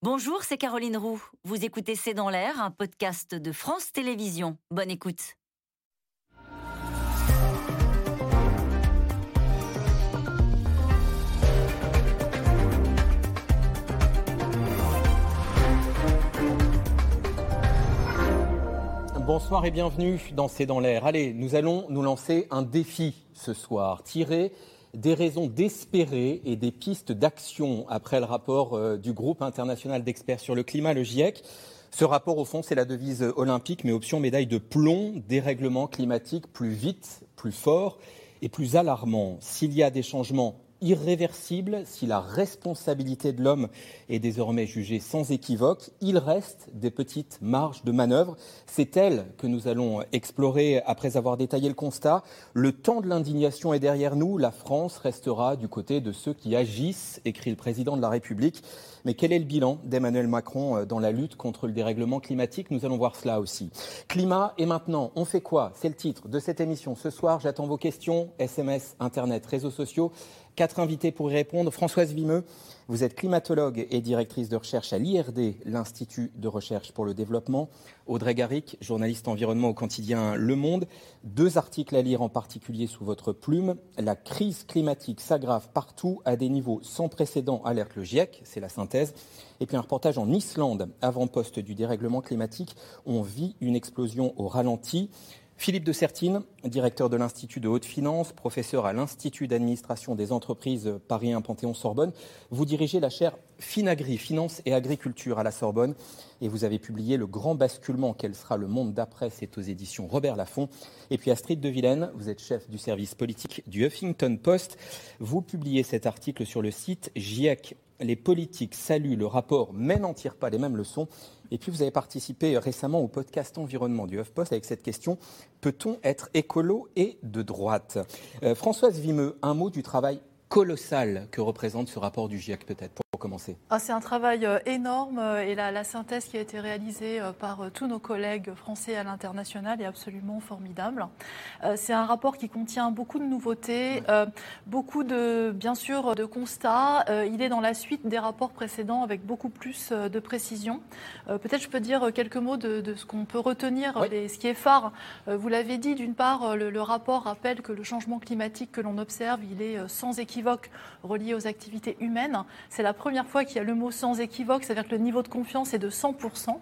Bonjour, c'est Caroline Roux. Vous écoutez C'est dans l'air, un podcast de France Télévisions. Bonne écoute. Bonsoir et bienvenue dans C'est dans l'air. Allez, nous allons nous lancer un défi ce soir, tirer des raisons d'espérer et des pistes d'action après le rapport euh, du groupe international d'experts sur le climat, le GIEC. Ce rapport, au fond, c'est la devise olympique, mais option médaille de plomb, dérèglement climatique plus vite, plus fort et plus alarmant. S'il y a des changements irréversible si la responsabilité de l'homme est désormais jugée sans équivoque. Il reste des petites marges de manœuvre. C'est elle que nous allons explorer après avoir détaillé le constat. Le temps de l'indignation est derrière nous. La France restera du côté de ceux qui agissent, écrit le président de la République. Mais quel est le bilan d'Emmanuel Macron dans la lutte contre le dérèglement climatique? Nous allons voir cela aussi. Climat et maintenant, on fait quoi? C'est le titre de cette émission. Ce soir, j'attends vos questions, SMS, Internet, réseaux sociaux. Quatre invités pour y répondre. Françoise Vimeux, vous êtes climatologue et directrice de recherche à l'IRD, l'Institut de recherche pour le développement. Audrey Garrick, journaliste environnement au quotidien Le Monde. Deux articles à lire en particulier sous votre plume. La crise climatique s'aggrave partout à des niveaux sans précédent, alerte le GIEC, c'est la synthèse. Et puis un reportage en Islande, avant-poste du dérèglement climatique. On vit une explosion au ralenti. Philippe de Sertine, directeur de l'Institut de haute finance, professeur à l'Institut d'administration des entreprises Paris 1 Panthéon-Sorbonne. Vous dirigez la chaire Finagri, Finance et Agriculture à la Sorbonne et vous avez publié Le grand basculement, quel sera le monde d'après, c'est aux éditions Robert Laffont. Et puis Astrid de Vilaine, vous êtes chef du service politique du Huffington Post. Vous publiez cet article sur le site GIEC. Les politiques saluent le rapport mais n'en tirent pas les mêmes leçons. Et puis vous avez participé récemment au podcast Environnement du HuffPost avec cette question peut-on être écolo et de droite? Euh, Françoise Vimeux, un mot du travail colossal que représente ce rapport du GIEC peut-être? Commencer ah, C'est un travail euh, énorme euh, et la, synthèse qui a été réalisée euh, par tous nos collègues français à l'international est absolument formidable. C'est un rapport qui contient beaucoup de nouveautés, beaucoup de, bien sûr, de constats. Il est dans la suite des rapports précédents avec beaucoup plus de précision. Peut-être je peux dire quelques mots de, ce qu'on peut retenir, ce qui est phare. Vous l'avez dit, d'une part, le, le rapport rappelle que le changement climatique que l'on observe, il est sans équivoque relié aux activités humaines. C'est la première première fois qu'il y a le mot sans équivoque, c'est-à-dire que le niveau de confiance est de 100%.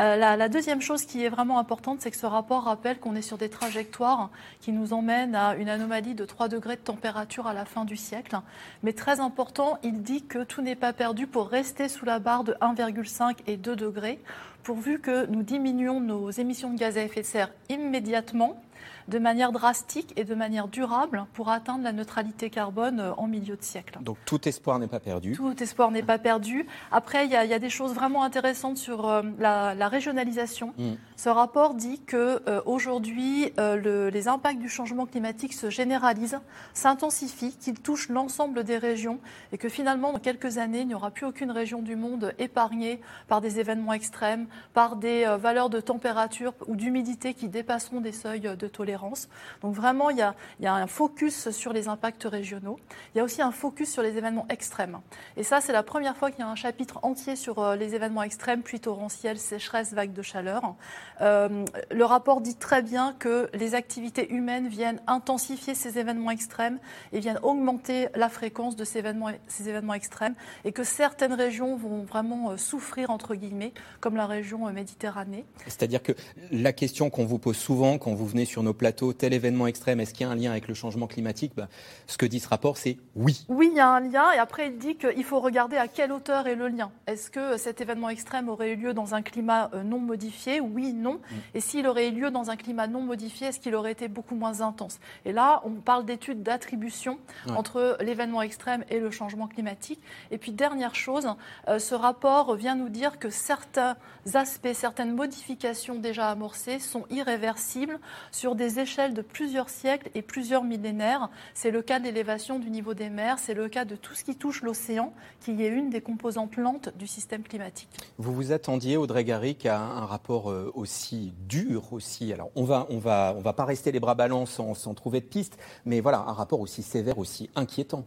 Euh, la, deuxième chose qui est vraiment importante, c'est que ce rapport rappelle qu'on est sur des trajectoires qui nous emmènent à une anomalie de 3 degrés de température à la fin du siècle. Mais très important, il dit que tout n'est pas perdu pour rester sous la barre de 1,5 et 2 degrés, pourvu que nous diminuions nos émissions de gaz à effet de serre immédiatement de manière drastique et de manière durable pour atteindre la neutralité carbone euh, en milieu de siècle. Donc tout espoir n'est pas perdu. Tout espoir n'est pas perdu. Après, il y, a, des choses vraiment intéressantes sur euh, la, régionalisation. Mm. Ce rapport dit que euh, aujourd'hui, les impacts du changement climatique se généralisent, s'intensifient, qu'ils touchent l'ensemble des régions et que finalement, dans quelques années, il n'y aura plus aucune région du monde épargnée par des événements extrêmes, par des valeurs de température ou d'humidité qui dépasseront des seuils de tolérance donc vraiment, il y, a, un focus sur les impacts régionaux. Il y a aussi un focus sur les événements extrêmes. Et ça, c'est la première fois qu'il y a un chapitre entier sur euh, les événements extrêmes, pluie torrentielle, sécheresse, vagues de chaleur. Euh, le rapport dit très bien que les activités humaines viennent intensifier ces événements extrêmes et viennent augmenter la fréquence de ces événements, ces événements extrêmes et que certaines régions vont vraiment euh, souffrir, entre guillemets, comme la région Méditerranée. C'est-à-dire que la question qu'on vous pose souvent quand vous venez sur nos plateaux, tel événement extrême, est-ce qu'il y a un lien avec le changement climatique? Bah, Ce que dit ce rapport, c'est oui. Oui, il y a un lien. Et après, il dit qu'il faut regarder à quelle hauteur est le lien. Est-ce que cet événement extrême aurait eu lieu dans un climat euh, non modifié? Oui, non. Mm. Et s'il aurait eu lieu dans un climat non modifié, est-ce qu'il aurait été beaucoup moins intense? Et là, on parle d'études d'attribution entre l'événement extrême et le changement climatique. Et puis, dernière chose, euh, ce rapport vient nous dire que certains aspects, certaines modifications déjà amorcées sont irréversibles sur des échelles de plusieurs siècles et plusieurs millénaires. C'est le cas de l'élévation du niveau des mers, c'est le cas de tout ce qui touche l'océan, qui est une des composantes lentes du système climatique. Vous vous attendiez, Audrey Garrick, à un rapport euh, aussi dur aussi. Alors, on va, on va, on va pas rester les bras ballants sans, sans trouver de piste, mais voilà, un rapport aussi sévère, aussi inquiétant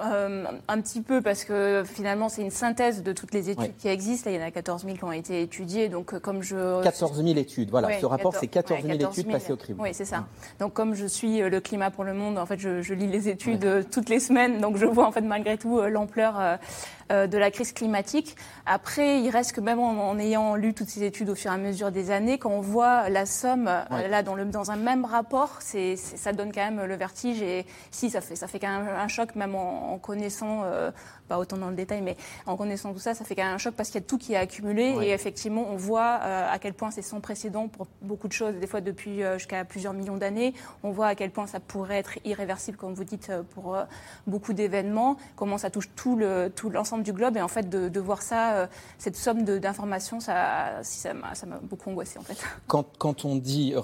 euh, un petit peu parce que finalement c'est une synthèse de toutes les études qui existent. Là, il y en a 14 000 qui ont été étudiées. Donc comme je 14 000 études. Voilà, ce rapport c'est 14 000 études passées au crible. Oui, c'est ça. Donc comme je suis le climat pour le monde, en fait, je, lis les études toutes les semaines. Donc je vois en fait malgré tout l'ampleur euh, de la crise climatique. Après, il reste que même en, ayant lu toutes ces études au fur et à mesure des années, quand on voit la somme, euh, là, dans, le, dans, un même rapport, c'est, ça donne quand même le vertige. Et si, ça fait, ça fait quand même un choc, même en, connaissant euh, pas autant dans le détail, mais en connaissant tout ça, ça fait quand même un choc parce qu'il y a tout qui est accumulé et effectivement, on voit euh, à quel point c'est sans précédent pour beaucoup de choses, des fois depuis euh, jusqu'à plusieurs millions d'années. On voit à quel point ça pourrait être irréversible, comme vous dites, euh, pour beaucoup d'événements, comment ça touche tout le tout l'ensemble du globe et en fait de, de voir ça, cette somme d'informations, ça ça m'a beaucoup angoissé en fait. Quand, quand on dit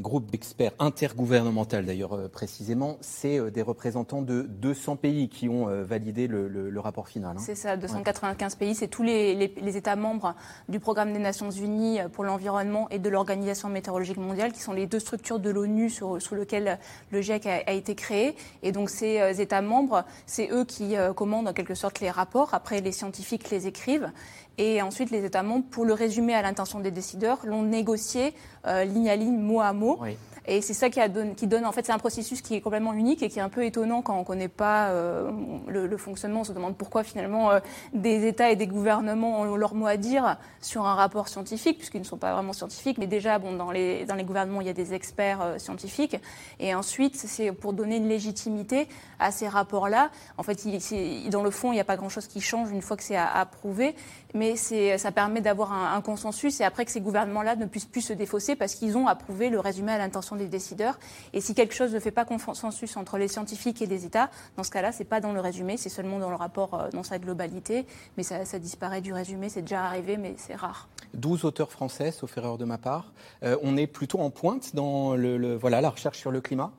groupe d'experts intergouvernemental d'ailleurs précisément, c'est des représentants de 200 pays qui ont validé le, le, le rapport final. Hein. C'est ça, 295 pays, c'est tous les, États membres du programme des Nations Unies pour l'environnement et de l'Organisation météorologique mondiale, qui sont les deux structures de l'ONU sous lesquelles le GIEC a, été créé. Et donc ces euh, États membres, c'est eux qui euh, commandent en quelque sorte les rapports. Après, les scientifiques les écrivent. Et ensuite, les États membres, pour le résumer à l'intention des décideurs, l'ont négocié euh, ligne à ligne, mot à mot. Et c'est ça qui, donne, en fait, c'est un processus qui est complètement unique et qui est un peu étonnant quand on ne connaît pas euh, le, fonctionnement. On se demande pourquoi finalement euh, des États et des gouvernements ont leur mot à dire sur un rapport scientifique, puisqu'ils ne sont pas vraiment scientifiques. Mais déjà, bon, dans les, dans les gouvernements, il y a des experts euh, scientifiques. Et ensuite, c'est pour donner une légitimité à ces rapports-là. En fait, dans le fond, il n'y a pas grand-chose qui change une fois que c'est approuvé, mais ça permet d'avoir un, consensus et après que ces gouvernements-là ne puissent plus se défausser parce qu'ils ont approuvé le résumé à l'intention des décideurs. Et si quelque chose ne fait pas consensus entre les scientifiques et les États, dans ce cas-là, c'est pas dans le résumé, c'est seulement dans le rapport euh, dans sa globalité. Mais ça, disparaît du résumé, c'est déjà arrivé, mais c'est rare. 12 auteurs français, sauf erreur de ma part. Euh, on est plutôt en pointe dans le, voilà, la recherche sur le climat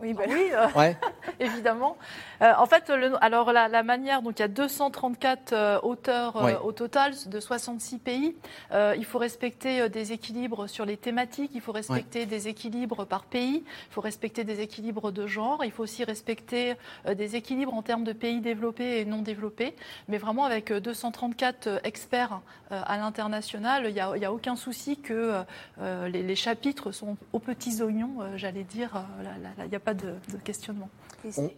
oui, bah oui euh, évidemment. Euh, en fait, le, alors la, manière, donc il y a 234 euh, auteurs au total de 66 pays. il faut respecter des équilibres sur les thématiques, il faut respecter des équilibres par pays, il faut respecter des équilibres de genre, il faut aussi respecter des équilibres en termes de pays développés et non développés. Mais vraiment, avec 234 experts à l'international, il n'y a, a, aucun souci que les, les, chapitres sont aux petits oignons, j'allais dire. Il n'y a pas de, questionnement.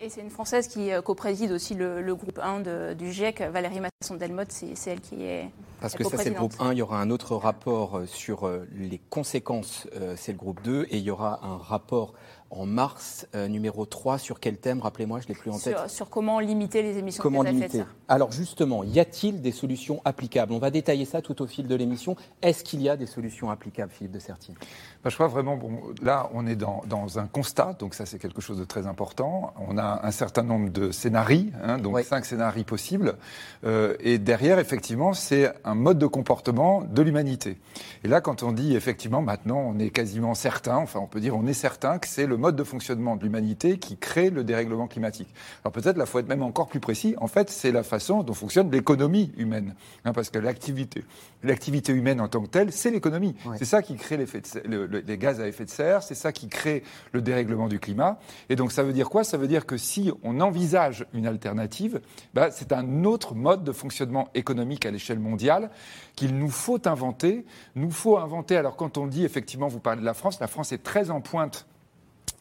Et c'est une Française qui euh, co-préside aussi le, groupe 1 du GIEC, Valérie Masson-Delmotte, c'est elle qui est. Parce que ça, c'est le groupe 1. Il y aura un autre rapport euh, sur euh, les conséquences, c'est le groupe 2. Et il y aura un rapport en mars, numéro 3, sur quel thème Rappelez-moi, je ne l'ai plus en tête. Sur, comment limiter les émissions comment de gaz à effet de serre. Alors justement, y a-t-il des solutions applicables? On va détailler ça tout au fil de l'émission. Est-ce qu'il y a des solutions applicables, Philippe de Sertine? Bah, Je crois vraiment, bon, là, on est dans, dans, un constat, donc ça c'est quelque chose de très important. On a un certain nombre de scénarios, hein, donc cinq scénarios possibles. Euh, et derrière, effectivement, c'est un mode de comportement de l'humanité. Et là, quand on dit, effectivement, maintenant, on est quasiment certain, enfin on peut dire on est certain que c'est le mode de fonctionnement de l'humanité qui crée le dérèglement climatique. Alors peut-être, là, il faut être même encore plus précis. En fait, c'est la façon dont fonctionne l'économie humaine. Hein, parce que l'activité, l'activité humaine en tant que telle, c'est l'économie. C'est ça qui crée l'effet les gaz à effet de serre, c'est ça qui crée le dérèglement du climat. Et donc ça veut dire quoi? Ça veut dire que si on envisage une alternative, bah, c'est un autre mode de fonctionnement économique à l'échelle mondiale qu'il nous faut inventer. Nous faut inventer, alors quand on dit effectivement, vous parlez de la France, la France est très en pointe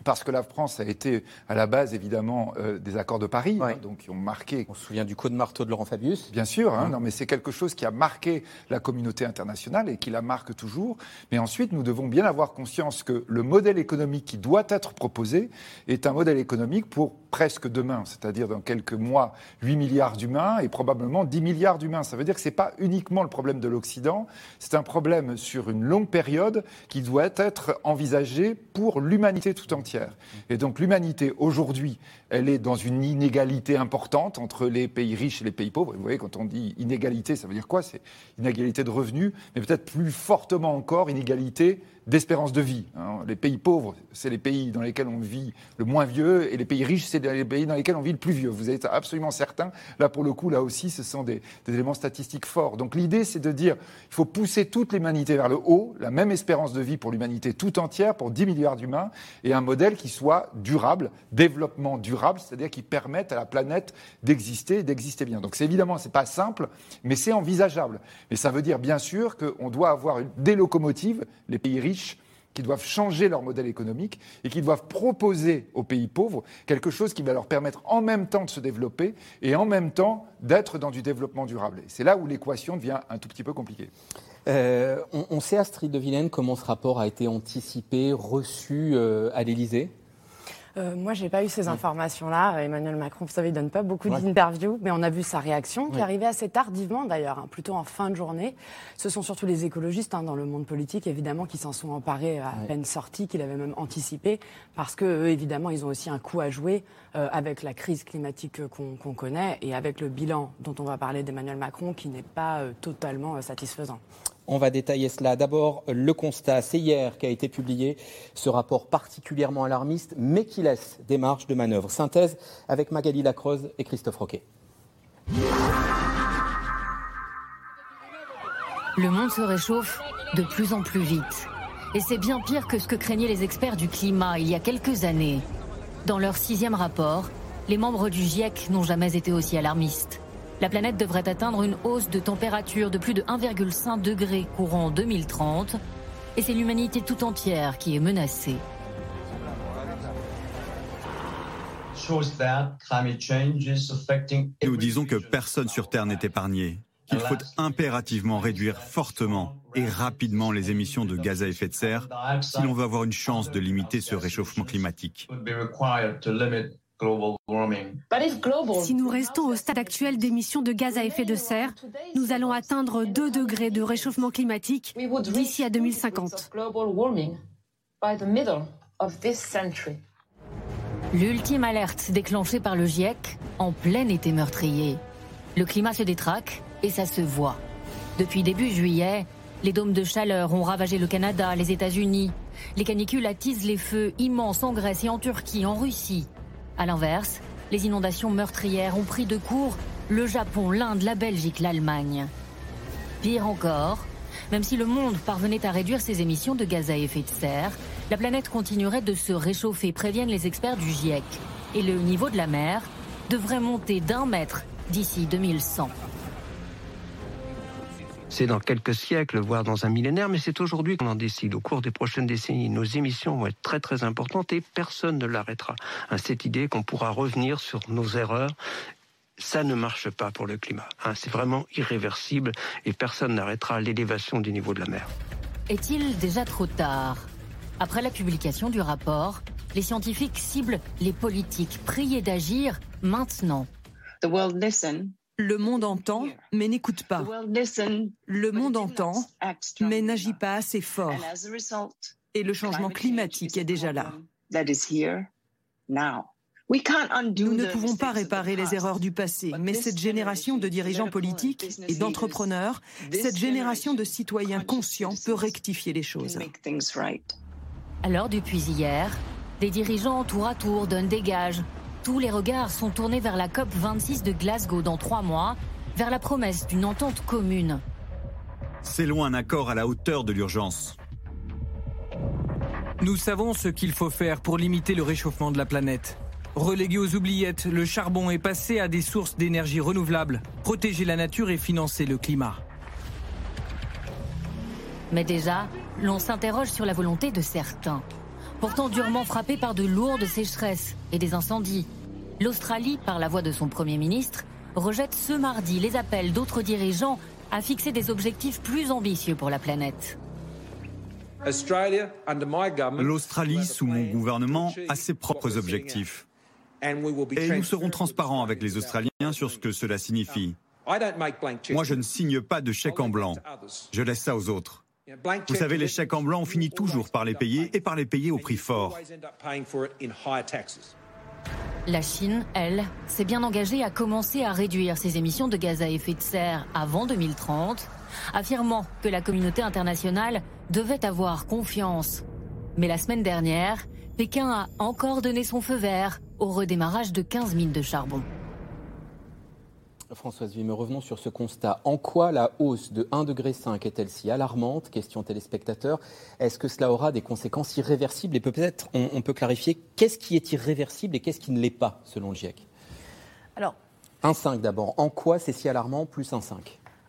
parce que la France a été à la base évidemment euh, des accords de Paris, hein, donc qui ont marqué. On se souvient du coup de marteau de Laurent Fabius. Bien sûr, hein, non, mais c'est quelque chose qui a marqué la communauté internationale et qui la marque toujours. Mais ensuite, nous devons bien avoir conscience que le modèle économique qui doit être proposé est un modèle économique pour presque demain, c'est-à-dire dans quelques mois, 8 milliards d'humains et probablement 10 milliards d'humains. Ça veut dire que ce n'est pas uniquement le problème de l'Occident, c'est un problème sur une longue période qui doit être envisagé pour l'humanité tout entière. Et donc l'humanité aujourd'hui, elle est dans une inégalité importante entre les pays riches et les pays pauvres. vous voyez, quand on dit inégalité, ça veut dire quoi? C'est inégalité de revenus, mais peut-être plus fortement encore inégalité d'espérance de vie. Hein. Les pays pauvres, c'est les pays dans lesquels on vit le moins vieux, et les pays riches, c'est les pays dans lesquels on vit le plus vieux. Vous êtes absolument certain. Là, pour le coup, là aussi, ce sont des, éléments statistiques forts. Donc l'idée, c'est de dire, il faut pousser toute l'humanité vers le haut, la même espérance de vie pour l'humanité tout entière, pour 10 milliards d'humains, et un modèle qui soit durable, développement durable, c'est-à-dire qui permette à la planète d'exister et d'exister bien. Donc c'est évidemment, c'est pas simple, mais c'est envisageable. Mais ça veut dire bien sûr qu'on doit avoir des locomotives, les pays riches, qui doivent changer leur modèle économique et qui doivent proposer aux pays pauvres quelque chose qui va leur permettre en même temps de se développer et en même temps d'être dans du développement durable. C'est là où l'équation devient un tout petit peu compliquée. Euh, on, sait, Astrid de Vilaine, comment ce rapport a été anticipé, reçu euh, à l'Élysée? Euh, moi, je n'ai pas eu ces informations-là. Emmanuel Macron, vous savez, il donne pas beaucoup d'interviews, mais on a vu sa réaction, qui arrivait assez tardivement d'ailleurs, hein, plutôt en fin de journée. Ce sont surtout les écologistes hein, dans le monde politique, évidemment, qui s'en sont emparés à peine sortis, qui l'avaient même anticipé, parce que évidemment, ils ont aussi un coup à jouer euh, avec la crise climatique qu'on connaît et avec le bilan dont on va parler d'Emmanuel Macron, qui n'est pas euh, totalement satisfaisant. On va détailler cela. D'abord, le constat. C'est hier qu'a été publié ce rapport particulièrement alarmiste, mais qui laisse des marges de manœuvre. Synthèse avec Magali Lacroze et Christophe Roquet. Le monde se réchauffe de plus en plus vite. Et c'est bien pire que ce que craignaient les experts du climat il y a quelques années. Dans leur sixième rapport, les membres du GIEC n'ont jamais été aussi alarmistes. La planète devrait atteindre une hausse de température de plus de 1,5 degré courant 2030 et c'est l'humanité tout entière qui est menacée. Nous disons que personne sur Terre n'est épargné, qu'il faut impérativement réduire fortement et rapidement les émissions de gaz à effet de serre si l'on veut avoir une chance de limiter ce réchauffement climatique. Si nous restons au stade actuel d'émissions de gaz à effet de serre, nous allons atteindre 2 degrés de réchauffement climatique d'ici à 2050. L'ultime alerte déclenchée par le GIEC en plein été meurtrier. Le climat se détraque et ça se voit. Depuis début juillet, les dômes de chaleur ont ravagé le Canada, les États-Unis. Les canicules attisent les feux immenses en Grèce et en Turquie, en Russie. À l'inverse, les inondations meurtrières ont pris de court le Japon, l'Inde, la Belgique, l'Allemagne. Pire encore, même si le monde parvenait à réduire ses émissions de gaz à effet de serre, la planète continuerait de se réchauffer, préviennent les experts du GIEC. Et le niveau de la mer devrait monter d'un mètre d'ici 2100. C'est dans quelques siècles, voire dans un millénaire, mais c'est aujourd'hui qu'on en décide. Au cours des prochaines décennies, nos émissions vont être très très importantes et personne ne l'arrêtera. Hein, cette idée qu'on pourra revenir sur nos erreurs ça ne marche pas pour le climat. Hein. c'est vraiment irréversible et personne n'arrêtera l'élévation du niveau de la mer. Est-il déjà trop tard? Après la publication du rapport, les scientifiques ciblent les politiques, priés d'agir maintenant. The world le monde entend, mais n'écoute pas. Le monde entend, mais n'agit pas assez fort. Et le changement climatique est déjà là. Nous ne pouvons pas réparer les erreurs du passé, mais cette génération de dirigeants politiques et d'entrepreneurs, cette génération de citoyens conscients peut rectifier les choses. Alors, depuis hier, des dirigeants tour à tour donnent des gages tous les regards sont tournés vers la COP 26 de Glasgow dans trois mois, vers la promesse d'une entente commune. C'est loin un accord à la hauteur de l'urgence. Nous savons ce qu'il faut faire pour limiter le réchauffement de la planète. Reléguer aux oubliettes le charbon et passer à des sources d'énergie renouvelables, protéger la nature et financer le climat. Mais déjà, l'on s'interroge sur la volonté de certains pourtant durement frappé par de lourdes sécheresses et des incendies. L'Australie, par la voix de son Premier ministre, rejette ce mardi les appels d'autres dirigeants à fixer des objectifs plus ambitieux pour la planète. L'Australie, sous mon gouvernement, a ses propres objectifs. Et nous serons transparents avec les Australiens sur ce que cela signifie. Moi, je ne signe pas de chèque en blanc. Je laisse ça aux autres. Vous savez, les chèques en blanc, on finit toujours par les payer et par les payer au prix fort. La Chine, elle, s'est bien engagée à commencer à réduire ses émissions de gaz à effet de serre avant 2030, affirmant que la communauté internationale devait avoir confiance. Mais la semaine dernière, Pékin a encore donné son feu vert au redémarrage de 15 mines de charbon. Françoise Vime, revenons sur ce constat. En quoi la hausse de 1,5 degré est-elle si alarmante? Question téléspectateur. Est-ce que cela aura des conséquences irréversibles Et peut-être on, peut clarifier qu'est-ce qui est irréversible et qu'est-ce qui ne l'est pas, selon le GIEC? Alors. 1,5 d'abord. En quoi c'est si alarmant, plus 1,5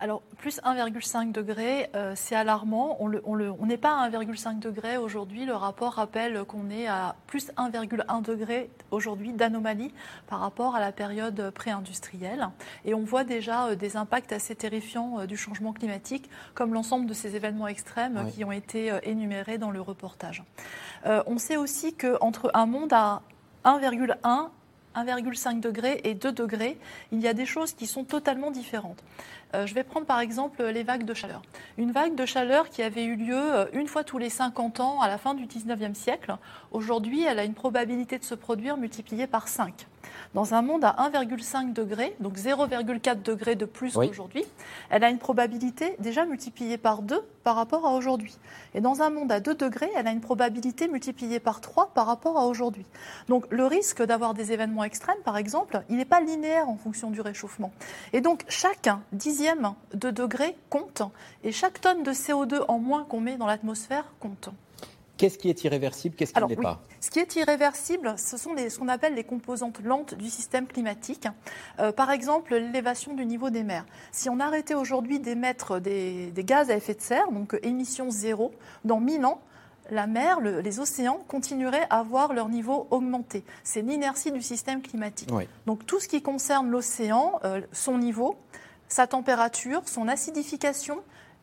alors, plus 1,5 degré, euh, c'est alarmant. On n'est pas à 1,5 degré aujourd'hui. Le rapport rappelle qu'on est à plus 1,1 degré aujourd'hui d'anomalie par rapport à la période pré-industrielle. Et on voit déjà euh, des impacts assez terrifiants euh, du changement climatique, comme l'ensemble de ces événements extrêmes qui ont été énumérés dans le reportage. on sait aussi qu'entre un monde à 1,1 1,5 degré et 2 degrés, il y a des choses qui sont totalement différentes. Euh, je vais prendre par exemple les vagues de chaleur. Une vague de chaleur qui avait eu lieu euh, une fois tous les 50 ans à la fin du 19e siècle, aujourd'hui elle a une probabilité de se produire multipliée par 5. Dans un monde à 1,5 degré, donc 0,4 degré de plus qu'aujourd'hui, elle a une probabilité déjà multipliée par 2 par rapport à aujourd'hui. Et dans un monde à 2 degrés, elle a une probabilité multipliée par 3 par rapport à aujourd'hui. Donc le risque d'avoir des événements extrêmes, par exemple, il n'est pas linéaire en fonction du réchauffement. Et donc chaque dixième de degré compte, et chaque tonne de CO2 en moins qu'on met dans l'atmosphère compte. Qu'est-ce qui est irréversible Qu'est-ce qui ne l'est pas Ce qui est irréversible, ce sont ce qu'on appelle les composantes lentes du système climatique. Euh, par exemple, l'élévation du niveau des mers. Si on arrêtait aujourd'hui d'émettre des, gaz à effet de serre, donc émissions zéro, dans 1000 ans, la mer, les océans continueraient à voir leur niveau augmenter. C'est l'inertie du système climatique. Donc tout ce qui concerne l'océan, euh, son niveau, sa température, son acidification,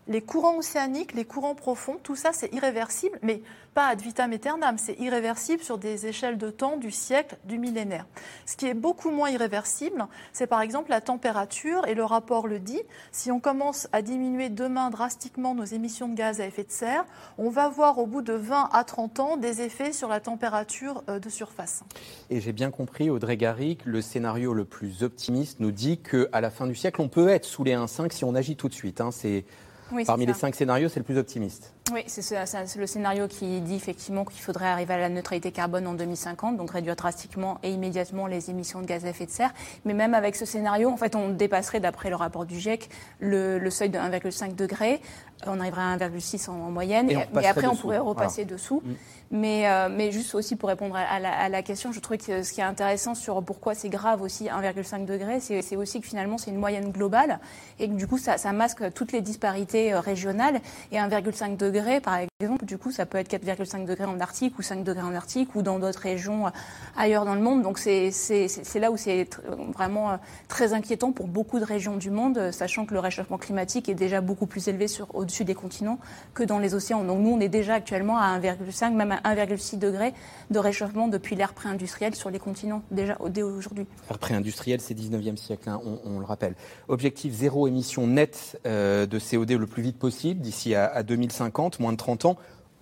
les courants océaniques, les courants profonds, tout ça c'est irréversible, mais pas ad vitam aeternam, c'est irréversible sur des échelles de temps du siècle, du millénaire. Ce qui est beaucoup moins irréversible, c'est par exemple la température, et le rapport le dit, si on commence à diminuer demain drastiquement nos émissions de gaz à effet de serre, on va voir au bout de 20 à 30 ans des effets sur la température euh, de surface. Et j'ai bien compris, Audrey Garrick, le scénario le plus optimiste nous dit qu'à la fin du siècle, on peut être sous les 1,5 si on agit tout de suite. Hein. C'est Parmi les cinq scénarios, c'est le plus optimiste. Oui, c'est le scénario qui dit effectivement qu'il faudrait arriver à la neutralité carbone en 2050, donc réduire drastiquement et immédiatement les émissions de gaz à effet de serre. Mais même avec ce scénario, en fait, on dépasserait, d'après le rapport du GIEC, le, seuil de 1,5 degré. On arriverait à 1,6 en, moyenne. Et, après, on pourrait repasser dessous. Mm. Mais, euh, mais juste aussi pour répondre à la, à la, question, je trouvais que ce qui est intéressant sur pourquoi c'est grave aussi 1,5 degré, c'est aussi que finalement c'est une moyenne globale et que du coup ça, ça masque toutes les disparités euh, régionales. Et 1,5 degré, par exemple, du coup ça peut être 4,5 degrés en Arctique ou 5 degrés en Arctique ou dans d'autres régions euh, ailleurs dans le monde. Donc c'est là où c'est vraiment très inquiétant pour beaucoup de régions du monde, sachant que le réchauffement climatique est déjà beaucoup plus élevé au-dessus des continents que dans les océans. Donc nous on est déjà actuellement à 1,5, même à 1,6 degré de réchauffement depuis l'ère pré-industrielle sur les continents, déjà dès aujourd'hui. L'ère pré-industrielle, c'est 19e siècle, hein, on, le rappelle. Objectif zéro émission nette euh, de CO2 le plus vite possible, d'ici à, 2050, moins de 30 ans.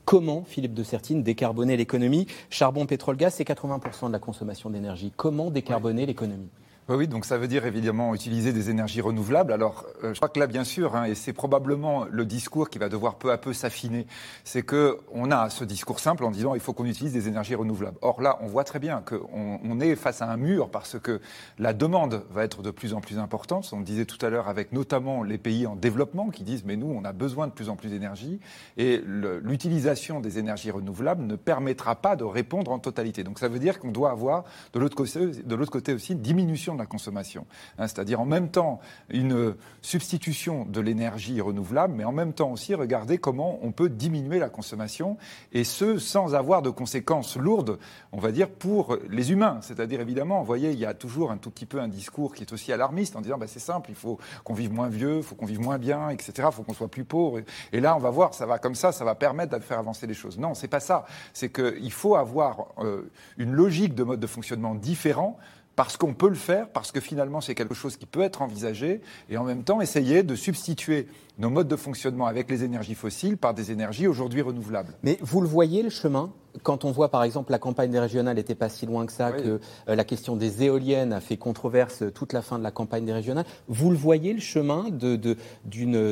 Comment, Philippe de Sertine, décarboner l'économie? Charbon, pétrole, gaz, c'est 80% de la consommation d'énergie. Comment décarboner l'économie? Oui, donc ça veut dire évidemment utiliser des énergies renouvelables. Alors, euh, je crois que là, bien sûr, hein, et c'est probablement le discours qui va devoir peu à peu s'affiner, c'est que on a ce discours simple en disant il faut qu'on utilise des énergies renouvelables. Or là, on voit très bien qu'on on est face à un mur parce que la demande va être de plus en plus importante. On disait tout à l'heure avec notamment les pays en développement qui disent mais nous, on a besoin de plus en plus d'énergie et l'utilisation des énergies renouvelables ne permettra pas de répondre en totalité. Donc ça veut dire qu'on doit avoir de l'autre côté aussi une diminution la consommation. Hein, c'est-à-dire en même temps une substitution de l'énergie renouvelable, mais en même temps aussi regarder comment on peut diminuer la consommation, et ce, sans avoir de conséquences lourdes, on va dire, pour les humains. C'est-à-dire, évidemment, vous voyez, il y a toujours un tout petit peu un discours qui est aussi alarmiste en disant, bah, c'est simple, il faut qu'on vive moins vieux, il faut qu'on vive moins bien, etc., il faut qu'on soit plus pauvre. Et là, on va voir, ça va comme ça, ça va permettre de faire avancer les choses. Non, c'est pas ça. C'est qu'il faut avoir euh, une logique de mode de fonctionnement différent parce qu'on peut le faire, parce que finalement c'est quelque chose qui peut être envisagé, et en même temps essayer de substituer nos modes de fonctionnement avec les énergies fossiles par des énergies aujourd'hui renouvelables. Mais vous le voyez, le chemin quand on voit par exemple la campagne des régionales n'était pas si loin que ça, que euh, la question des éoliennes a fait controverse toute la fin de la campagne des régionales, vous le voyez le chemin de, de,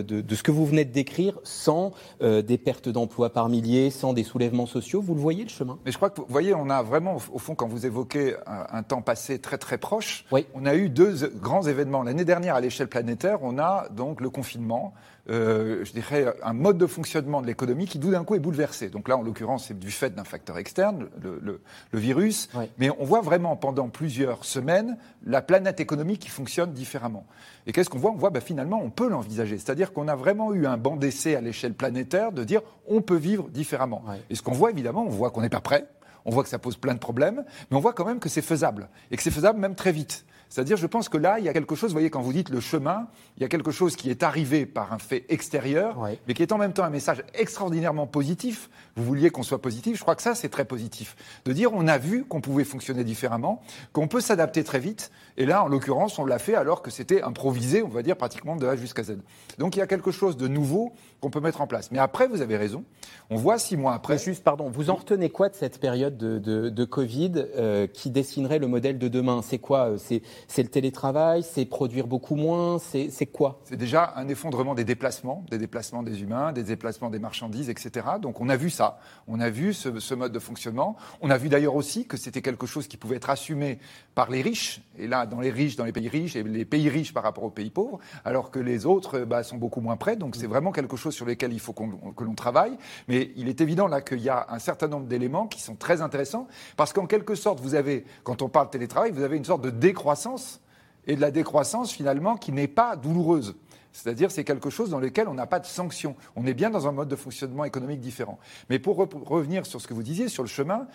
de ce que vous venez de décrire sans euh, des pertes d'emplois par milliers, sans des soulèvements sociaux Vous le voyez le chemin? Mais je crois que vous voyez, on a vraiment, au fond, quand vous évoquez un, temps passé très très proche, on a eu deux grands événements. L'année dernière, à l'échelle planétaire, on a donc le confinement. Euh, je dirais, un mode de fonctionnement de l'économie qui, d'un coup, est bouleversé. Donc là, en l'occurrence, c'est du fait d'un facteur externe, le, le, le virus. Mais on voit vraiment pendant plusieurs semaines la planète économique qui fonctionne différemment. Et qu'est-ce qu'on voit? On voit bah, finalement, on peut l'envisager. C'est-à-dire qu'on a vraiment eu un banc d'essai à l'échelle planétaire de dire on peut vivre différemment. Et ce qu'on voit, évidemment, on voit qu'on n'est pas prêt. On voit que ça pose plein de problèmes, mais on voit quand même que c'est faisable et que c'est faisable même très vite. C'est-à-dire, je pense que là, il y a quelque chose, vous voyez, quand vous dites le chemin, il y a quelque chose qui est arrivé par un fait extérieur, mais qui est en même temps un message extraordinairement positif. Vous vouliez qu'on soit positif, je crois que ça, c'est très positif. De dire, on a vu qu'on pouvait fonctionner différemment, qu'on peut s'adapter très vite, et là, en l'occurrence, on l'a fait alors que c'était improvisé, on va dire, pratiquement de A jusqu'à Z. Donc, il y a quelque chose de nouveau qu'on peut mettre en place. Mais après, vous avez raison, on voit six mois après... juste, pardon, vous en retenez quoi de cette période de, Covid euh, qui dessinerait le modèle de demain? C'est quoi euh, C'est le télétravail, c'est produire beaucoup moins, c'est quoi? C'est déjà un effondrement des déplacements, des déplacements des humains, des déplacements des marchandises, etc. Donc on a vu ça, on a vu ce, mode de fonctionnement. On a vu d'ailleurs aussi que c'était quelque chose qui pouvait être assumé par les riches, et là dans les riches, dans les pays riches, et les pays riches par rapport aux pays pauvres, alors que les autres bah, sont beaucoup moins près. Donc c'est vraiment quelque chose sur lequel il faut que l'on travaille. Mais il est évident là qu'il y a un certain nombre d'éléments qui sont très intéressants, parce qu'en quelque sorte, vous avez, quand on parle télétravail, vous avez une sorte de décroissance et de la décroissance finalement qui n'est pas douloureuse. C'est-à-dire c'est quelque chose dans lequel on n'a pas de sanction. On est bien dans un mode de fonctionnement économique différent. Mais pour revenir sur ce que vous disiez, sur le chemin,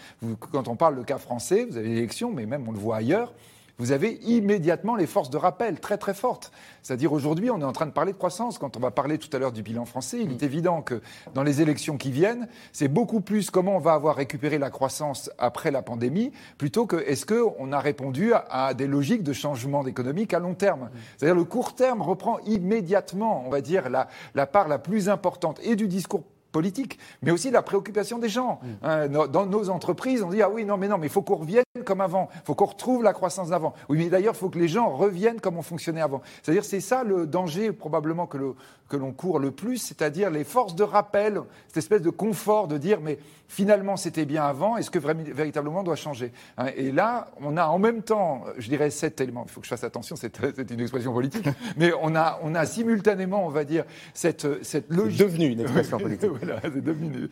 quand on parle de cas français, vous avez l'élection, mais même on le voit ailleurs, vous avez immédiatement les forces de rappel très très fortes. C'est-à-dire aujourd'hui, on est en train de parler de croissance. Quand on va parler tout à l'heure du bilan français, il est mm. évident que dans les élections qui viennent, c'est beaucoup plus comment on va avoir récupéré la croissance après la pandémie, plutôt que est-ce qu'on a répondu à, des logiques de changement économique à long terme. Mm. C'est-à-dire le court terme reprend immédiatement, on va dire, la, la part la plus importante et du discours politique, mais aussi la préoccupation des gens. Mm. Hein, dans nos entreprises, on dit ah oui non mais non mais il faut qu'on revienne comme avant, il faut qu'on retrouve la croissance d'avant. Oui mais d'ailleurs il faut que les gens reviennent comme on fonctionnait avant. C'est-à-dire c'est ça le danger probablement que le, que l'on court le plus, c'est-à-dire les forces de rappel, cette espèce de confort de dire mais finalement c'était bien avant, est-ce que véritablement on doit changer? Hein, Et là, on a en même temps, je dirais sept éléments, il faut que je fasse attention, c'est une expression politique, mais on a, on a simultanément, on va dire, cette, cette logique... devenu une expression politique. voilà, c'est devenu.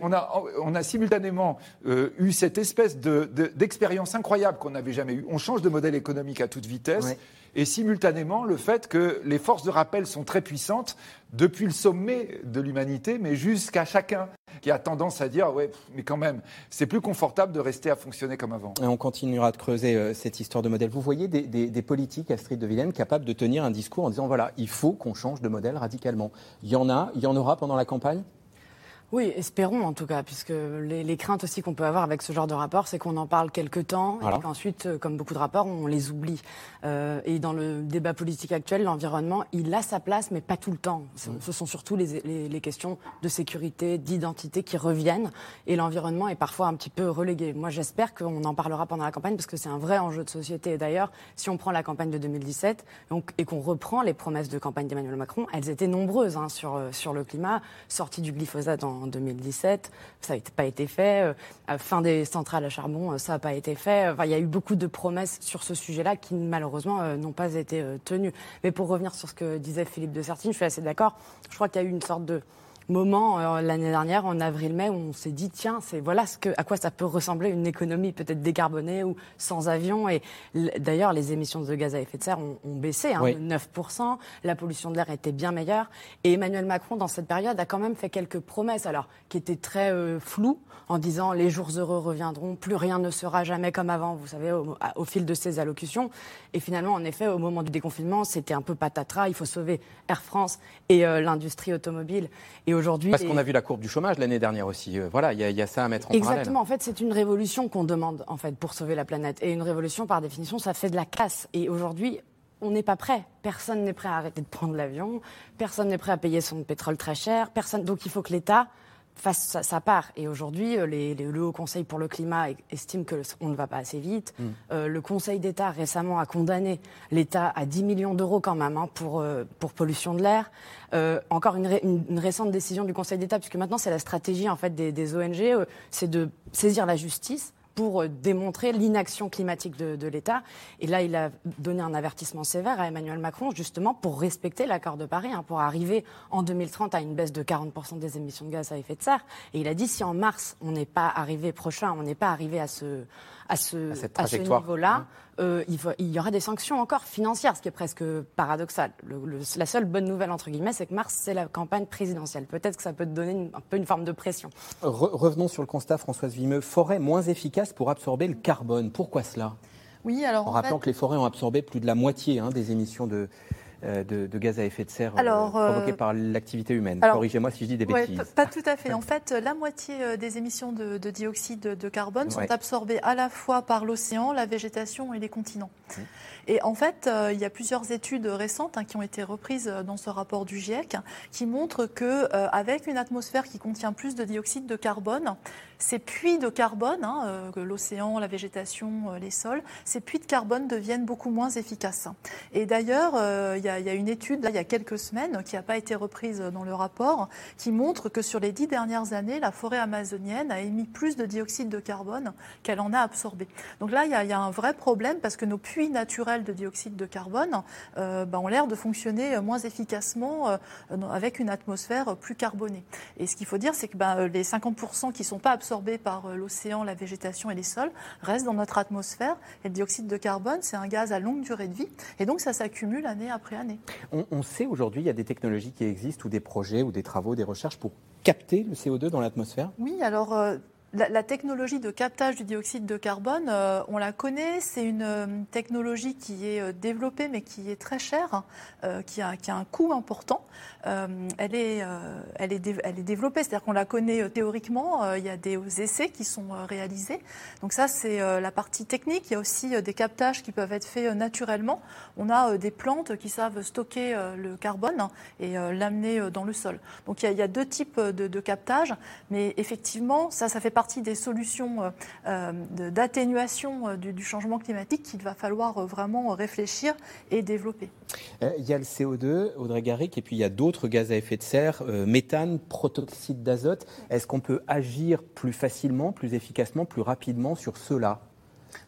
On a, on a simultanément euh, eu cette espèce d'expérience de, incroyable qu'on n'avait jamais eue. On change de modèle économique à toute vitesse et simultanément le fait que les forces de rappel sont très puissantes depuis le sommet de l'humanité, mais jusqu'à chacun qui a tendance à dire ouais, mais quand même, c'est plus confortable de rester à fonctionner comme avant. Et on continuera de creuser euh, cette histoire de modèle. Vous voyez des, des, politiques, Astrid de Villene, capables de tenir un discours en disant voilà, il faut qu'on change de modèle radicalement. Il y en a, il y en aura pendant la campagne? Oui, espérons en tout cas, puisque les, craintes aussi qu'on peut avoir avec ce genre de rapport, c'est qu'on en parle quelques temps et qu'ensuite, euh, comme beaucoup de rapports, on les oublie. Euh, et dans le débat politique actuel, l'environnement, il a sa place, mais pas tout le temps. Ce sont surtout les, les questions de sécurité, d'identité qui reviennent, et l'environnement est parfois un petit peu relégué. Moi, j'espère qu'on en parlera pendant la campagne, parce que c'est un vrai enjeu de société. Et d'ailleurs, si on prend la campagne de 2017 donc, et qu'on reprend les promesses de campagne d'Emmanuel Macron, elles étaient nombreuses hein, sur, euh, sur le climat, sortie du glyphosate en en 2017. Ça n'a pas été fait. Euh, fin des centrales à charbon, euh, ça n'a pas été fait. Il y a eu beaucoup de promesses sur ce sujet-là qui, malheureusement, euh, n'ont pas été tenues. Mais pour revenir sur ce que disait Philippe de Sertine, je suis assez d'accord. Je crois qu'il y a eu une sorte de moment euh, l'année dernière, en avril-mai, où on s'est dit tiens, c'est voilà ce que, à quoi ça peut ressembler une économie peut-être décarbonée ou sans avion. Et d'ailleurs, les émissions de gaz à effet de serre ont, baissé hein, de 9%. La pollution de l'air était bien meilleure. Et Emmanuel Macron, dans cette période, a quand même fait quelques promesses, alors qui étaient très euh, floues, en disant les jours heureux reviendront, plus rien ne sera jamais comme avant. Vous savez, au, fil de ses allocutions. Et finalement, en effet, au moment du déconfinement, c'était un peu patatras. Il faut sauver Air France et euh, l'industrie automobile. Et aujourd'hui. Parce qu'on a vu la courbe du chômage l'année dernière aussi. Euh, voilà, il y, a ça à mettre en Exactement. Exactement. En fait, c'est une révolution qu'on demande en fait pour sauver la planète. Et une révolution, par définition, ça fait de la casse. Et aujourd'hui, on n'est pas prêt. Personne n'est prêt à arrêter de prendre l'avion. Personne n'est prêt à payer son pétrole très cher. Personne. Donc il faut que l'État fasse sa, part. Et aujourd'hui, euh, le Haut Conseil pour le climat estime qu'on ne va pas assez vite. Mm. Euh, le Conseil d'État récemment a condamné l'État à 10 millions d'euros quand même hein, pour, euh, pour pollution de l'air. encore une, une, récente décision du Conseil d'État, puisque maintenant c'est la stratégie en fait des, des ONG, c'est de saisir la justice pour euh, démontrer l'inaction climatique de, l'État. Et là, il a donné un avertissement sévère à Emmanuel Macron, justement, pour respecter l'accord de Paris, hein, pour arriver en 2030 à une baisse de 40% des émissions de gaz à effet de serre. Et il a dit, si en mars, on n'est pas arrivé prochain, on n'est pas arrivé à ce, à ce, à ce niveau-là, mmh. euh, il, il, y aura des sanctions encore financières, ce qui est presque paradoxal. la seule bonne nouvelle, entre guillemets, c'est que mars, c'est la campagne présidentielle. Peut-être que ça peut te donner un peu une forme de pression. revenons sur le constat, Françoise Vimeux. Forêt moins efficace pour absorber le carbone. Pourquoi cela? Oui, alors. En, rappelant que les forêts ont absorbé plus de la moitié hein, des émissions de, euh, de, gaz à effet de serre euh, provoqués euh, par l'activité humaine. Corrigez-moi si je dis des bêtises. pas tout à fait. En fait, la moitié des émissions de, dioxyde de carbone sont absorbées à la fois par l'océan, la végétation et les continents. Mmh. Et en fait, il y a plusieurs études récentes hein, qui ont été reprises dans ce rapport du GIEC qui montrent que avec une atmosphère qui contient plus de dioxyde de carbone, ces puits de carbone, hein, l'océan, la végétation, les sols, ces puits de carbone deviennent beaucoup moins efficaces. Et d'ailleurs, il y a une étude, il y a quelques semaines, qui n'a pas été reprise dans le rapport, qui montre que sur les dix dernières années, la forêt amazonienne a émis plus de dioxyde de carbone qu'elle en a absorbé. Donc là, il y, a, un vrai problème parce que nos puits naturels de dioxyde de carbone euh, ben, ont l'air de fonctionner moins efficacement euh, avec une atmosphère plus carbonée. Et ce qu'il faut dire, c'est que ben, les 50% qui ne sont pas absorbés par euh, l'océan, la végétation et les sols restent dans notre atmosphère. Et le dioxyde de carbone, c'est un gaz à longue durée de vie. Et donc, ça s'accumule année après année. On, sait aujourd'hui, il y a des technologies qui existent, ou des projets, ou des travaux, des recherches pour capter le CO2 dans l'atmosphère? Oui, alors euh, la, technologie de captage du dioxyde de carbone, euh, on la connaît. C'est une euh, technologie qui est euh, développée, mais qui est très chère, qui, a, un coût important. elle, est, développée, c'est-à-dire qu'on la connaît théoriquement. il y a des essais qui sont réalisés. Donc ça, c'est la partie technique. Il y a aussi des captages qui peuvent être faits naturellement. On a des plantes qui savent stocker le carbone et l'amener dans le sol. Donc il y, a, il y a deux types de, de captage, mais effectivement, ça, ça fait partie partie des solutions euh, euh, d'atténuation euh, du, changement climatique qu'il va falloir vraiment réfléchir et développer. Il y a le CO2, Audrey Garrick, et puis il y a d'autres gaz à effet de serre, méthane, protoxyde d'azote. Est-ce qu'on peut agir plus facilement, plus efficacement, plus rapidement sur ceux-là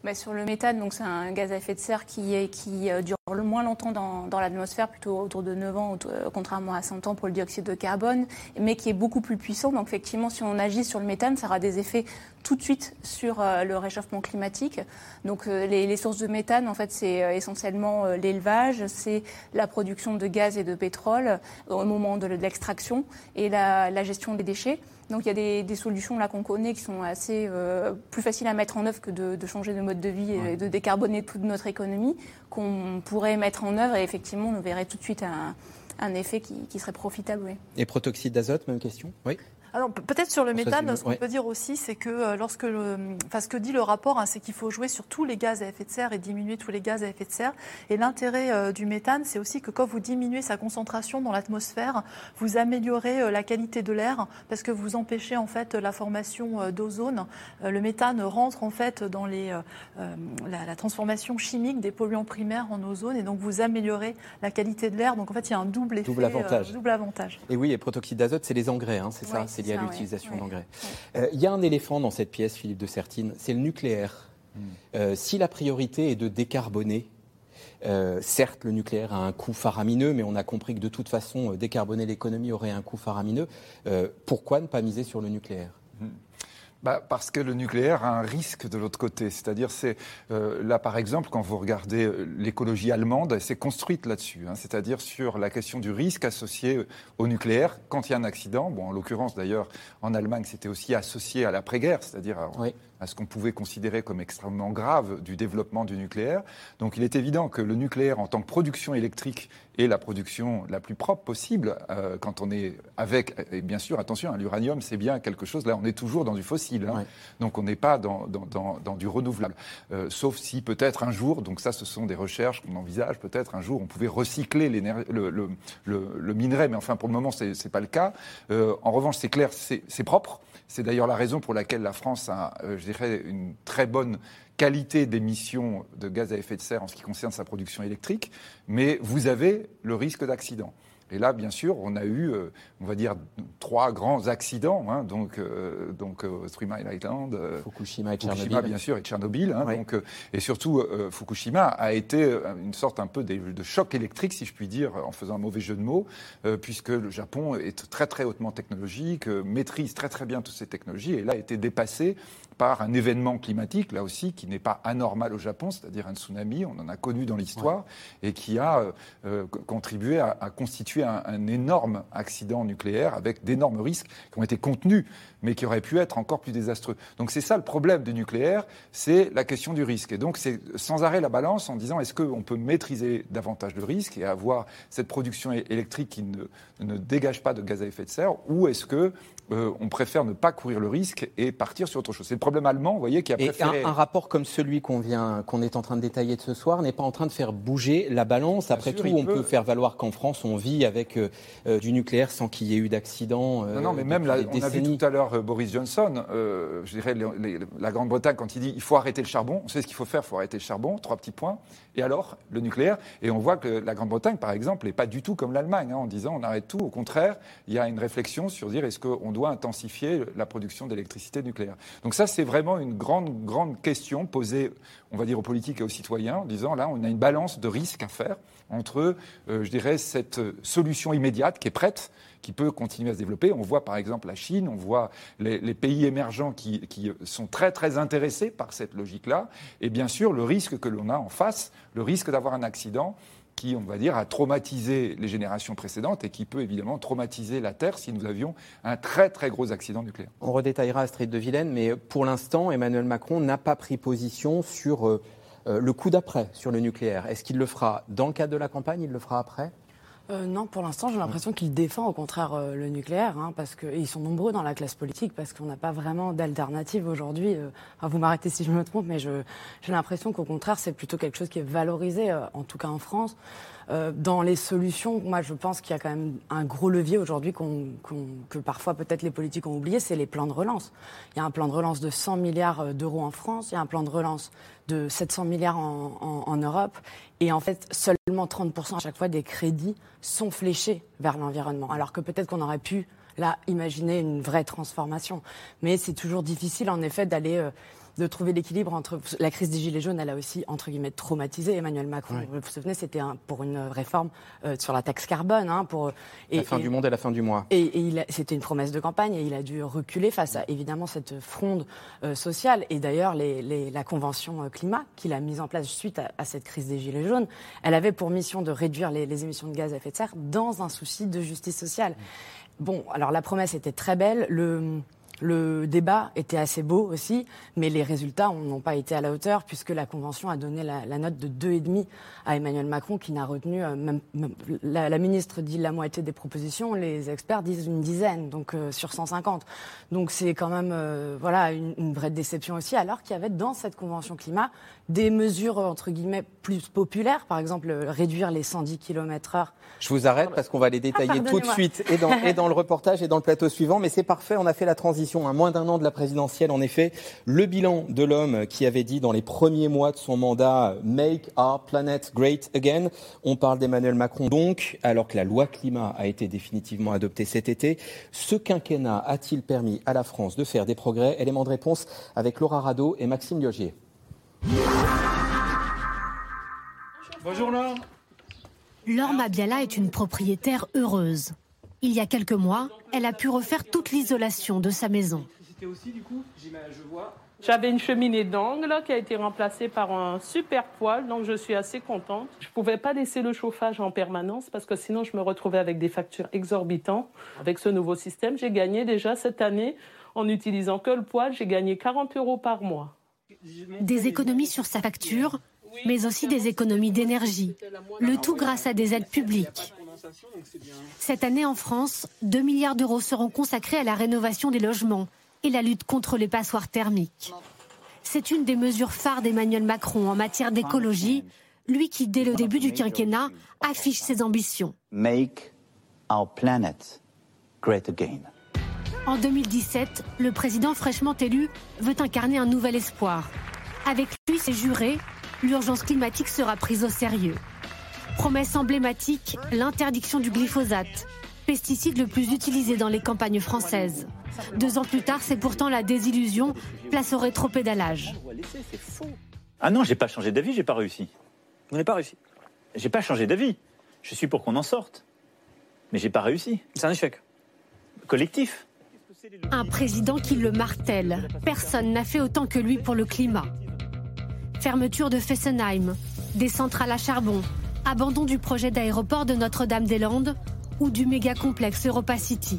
bah, sur le méthane, donc c'est un gaz à effet de serre qui, est, qui euh, dure le moins longtemps dans, dans l'atmosphère, plutôt autour de 9 ans, euh, contrairement à 100 ans pour le dioxyde de carbone, mais qui est beaucoup plus puissant. Donc effectivement, si on agit sur le méthane, ça aura des effets tout de suite sur euh, le réchauffement climatique. Donc les, les, sources de méthane, en fait, c'est essentiellement l'élevage, c'est la production de gaz et de pétrole au moment de, l'extraction et la, la gestion des déchets. Donc il y a des, des solutions là qu'on connaît qui sont assez euh, plus faciles à mettre en œuvre que de, de changer de mode de vie et de décarboner toute notre économie, qu'on pourrait mettre en œuvre et effectivement on verrait tout de suite un, un effet qui, qui, serait profitable. Oui. Et protoxyde d'azote, même question? Oui. Alors peut-être sur le méthane, ce qu'on peut dire aussi, c'est que euh, lorsque, le, enfin, ce que dit le rapport, hein, c'est qu'il faut jouer sur tous les gaz à effet de serre et diminuer tous les gaz à effet de serre. Et l'intérêt euh, du méthane, c'est aussi que quand vous diminuez sa concentration dans l'atmosphère, vous améliorez euh, la qualité de l'air parce que vous empêchez en fait la formation d'ozone. le méthane rentre en fait dans les, la, la, transformation chimique des polluants primaires en ozone et donc vous améliorez la qualité de l'air. Donc en fait, il y a un double effet, double avantage. double avantage. Et oui, et protoxyde d'azote, c'est les engrais, hein, c'est ça lié à l'utilisation d'engrais. Euh, il y a un éléphant dans cette pièce, Philippe de Sertine, c'est le nucléaire. Hmm. Euh, si la priorité est de décarboner, euh, certes, le nucléaire a un coût faramineux, mais on a compris que de toute façon, décarboner l'économie aurait un coût faramineux. pourquoi ne pas miser sur le nucléaire? Hmm. Bah, parce que le nucléaire a un risque de l'autre côté. C'est-à-dire, c'est euh, là, par exemple, quand vous regardez euh, l'écologie allemande, c'est construite là-dessus. Hein, c'est-à-dire sur la question du risque associé au nucléaire quand il y a un accident. Bon, en l'occurrence, d'ailleurs, en Allemagne, c'était aussi associé à l'après-guerre, c'est-à-dire à ce qu'on pouvait considérer comme extrêmement grave du développement du nucléaire. Donc il est évident que le nucléaire en tant que production électrique est la production la plus propre possible euh, quand on est avec, et bien sûr, attention, hein, l'uranium c'est bien quelque chose, là on est toujours dans du fossile, hein. donc on n'est pas dans, dans, dans, du renouvelable. Euh, sauf si peut-être un jour, donc ça ce sont des recherches qu'on envisage, peut-être un jour on pouvait recycler le, le, le, minerai, mais enfin pour le moment c'est n'est pas le cas. Euh, en revanche c'est clair, c'est propre. C'est d'ailleurs la raison pour laquelle la France a, je dirais, une très bonne qualité d'émissions de gaz à effet de serre en ce qui concerne sa production électrique, mais vous avez le risque d'accident. Et là, bien sûr, on a eu, euh, on va dire, trois grands accidents, hein, donc, euh, donc euh, Three Mile Island, Fukushima et Fukushima, bien sûr, et Tchernobyl. Hein, donc, et surtout, Fukushima a été une sorte un peu de, de, choc électrique, si je puis dire, en faisant un mauvais jeu de mots, puisque le Japon est très très hautement technologique, maîtrise très très bien toutes ces technologies, et là a été dépassé par un événement climatique, là aussi, qui n'est pas anormal au Japon, c'est-à-dire un tsunami, on en a connu dans l'histoire, et qui a euh, euh, contribué à, constituer un, énorme accident nucléaire avec d'énormes risques qui ont été contenus, mais qui auraient pu être encore plus désastreux. Donc c'est ça le problème du nucléaire, c'est la question du risque. Et donc c'est sans arrêt la balance en disant est-ce qu'on peut maîtriser davantage le risque et avoir cette production électrique qui ne, ne dégage pas de gaz à effet de serre, ou est-ce que euh, on préfère ne pas courir le risque et partir sur autre chose. C'est le problème allemand, vous voyez, qui a préféré... Et un, rapport comme celui qu'on vient, qu'on est en train de détailler de ce soir n'est pas en train de faire bouger la balance. Après tout, on peut... faire valoir qu'en France, on vit avec euh, euh, du nucléaire sans qu'il y ait eu d'accident. non, non, mais même, là, on a vu tout à l'heure Boris Johnson, je dirais la Grande-Bretagne, quand il dit il faut arrêter le charbon, on sait ce qu'il faut faire, il faut arrêter le charbon, trois petits points. Et alors, le nucléaire? Et on voit que la Grande-Bretagne, par exemple, n'est pas du tout comme l'Allemagne, hein, en disant on arrête tout. Au contraire, il y a une réflexion sur dire est-ce qu'on doit intensifier la production d'électricité nucléaire. Donc ça, c'est vraiment une grande, grande question posée, on va dire, aux politiques et aux citoyens, en disant là, on a une balance de risques à faire entre, euh, je dirais, cette solution immédiate qui est prête, qui peut continuer à se développer. On voit par exemple la Chine, on voit les, pays émergents qui, qui, sont très très intéressés par cette logique-là, et bien sûr le risque que l'on a en face, le risque d'avoir un accident qui, on va dire, a traumatisé les générations précédentes et qui peut évidemment traumatiser la Terre si nous avions un très très gros accident nucléaire. On redétaillera Astrid de Vilaine, mais pour l'instant, Emmanuel Macron n'a pas pris position sur euh, euh, le coup d'après, sur le nucléaire. Est-ce qu'il le fera dans le cadre de la campagne? Il le fera après? Euh, non, pour l'instant, j'ai l'impression qu'il défend au contraire euh, le nucléaire, hein, parce que ils sont nombreux dans la classe politique, parce qu'on n'a pas vraiment d'alternative aujourd'hui. Euh, vous m'arrêtez si je me trompe, mais j'ai l'impression qu'au contraire, c'est plutôt quelque chose qui est valorisé, en tout cas en France. Euh, dans les solutions, moi je pense qu'il y a quand même un gros levier aujourd'hui que parfois peut-être les politiques ont oublié, c'est les plans de relance. Il y a un plan de relance de 100 milliards euh, d'euros en France, il y a un plan de relance de 700 milliards en, Europe, et en fait seulement 30% à chaque fois des crédits sont fléchés vers l'environnement, alors que peut-être qu'on aurait pu là imaginer une vraie transformation. Mais c'est toujours difficile en effet d'aller... Euh, de trouver l'équilibre entre la crise des gilets jaunes. Elle a aussi entre guillemets traumatisé Emmanuel Macron. Vous vous souvenez, c'était pour une réforme euh, sur la taxe carbone, hein, pour et, la fin du monde et la fin du mois. Et, c'était une promesse de campagne et il a dû reculer face à évidemment cette fronde euh, sociale. Et d'ailleurs, les, la convention euh, climat qu'il a mise en place suite à, cette crise des gilets jaunes, elle avait pour mission de réduire les, les, émissions de gaz à effet de serre dans un souci de justice sociale. Bon, alors la promesse était très belle. Le le débat était assez beau aussi, mais les résultats n'ont pas été à la hauteur puisque la Convention a donné la, note de 2,5 à Emmanuel Macron qui n'a retenu, euh, même, la, ministre dit la moitié des propositions, les experts disent une dizaine, donc euh, sur 150. Donc c'est quand même euh, une, vraie déception aussi, alors qu'il y avait dans cette Convention climat des mesures entre guillemets plus populaires, par exemple réduire les 110 km/h. Je vous arrête parce qu'on va les détailler ah, tout de suite et dans, et dans le reportage et dans le plateau suivant, mais c'est parfait, on a fait la transition à moins d'un an de la présidentielle. En effet, le bilan de l'homme qui avait dit dans les premiers mois de son mandat Make our planet great again. On parle d'Emmanuel Macron donc, alors que la loi climat a été définitivement adoptée cet été. Ce quinquennat a-t-il permis à la France de faire des progrès? Élément de réponse avec Laura Rado et Maxime Liogier. Bonjour Laure. Laure Mabiala est une propriétaire heureuse. Il y a quelques mois, elle a pu refaire toute l'isolation de sa maison. J'avais une cheminée d'angle qui a été remplacée par un super poêle, donc je suis assez contente. Je ne pouvais pas laisser le chauffage en permanence parce que sinon je me retrouvais avec des factures exorbitantes. Avec ce nouveau système, j'ai gagné déjà cette année En utilisant que le poêle, j'ai gagné 40 euros par mois. Des économies sur sa facture, mais aussi des économies d'énergie. Le tout grâce à des aides publiques. Cette année en France, 2 milliards d'euros seront consacrés à la rénovation des logements et la lutte contre les passoires thermiques. C'est une des mesures phares d'Emmanuel Macron en matière d'écologie, lui qui, dès le début du quinquennat, affiche ses ambitions. En 2017, le président fraîchement élu veut incarner un nouvel espoir. Avec lui, c'est juré, l'urgence climatique sera prise au sérieux. Promesse emblématique, l'interdiction du glyphosate, pesticide le plus utilisé dans les campagnes françaises. Deux ans plus tard, c'est pourtant la désillusion, place au rétropédalage. Ah non, j'ai pas changé d'avis, j'ai pas réussi. Vous n'avez pas réussi J'ai pas changé d'avis. Je suis pour qu'on en sorte. Mais j'ai pas réussi. C'est un échec. Collectif. Un président qui le martèle. Personne n'a fait autant que lui pour le climat. Fermeture de Fessenheim, des centrales à charbon, abandon du projet d'aéroport de Notre-Dame-des-Landes ou du méga complexe Europa City.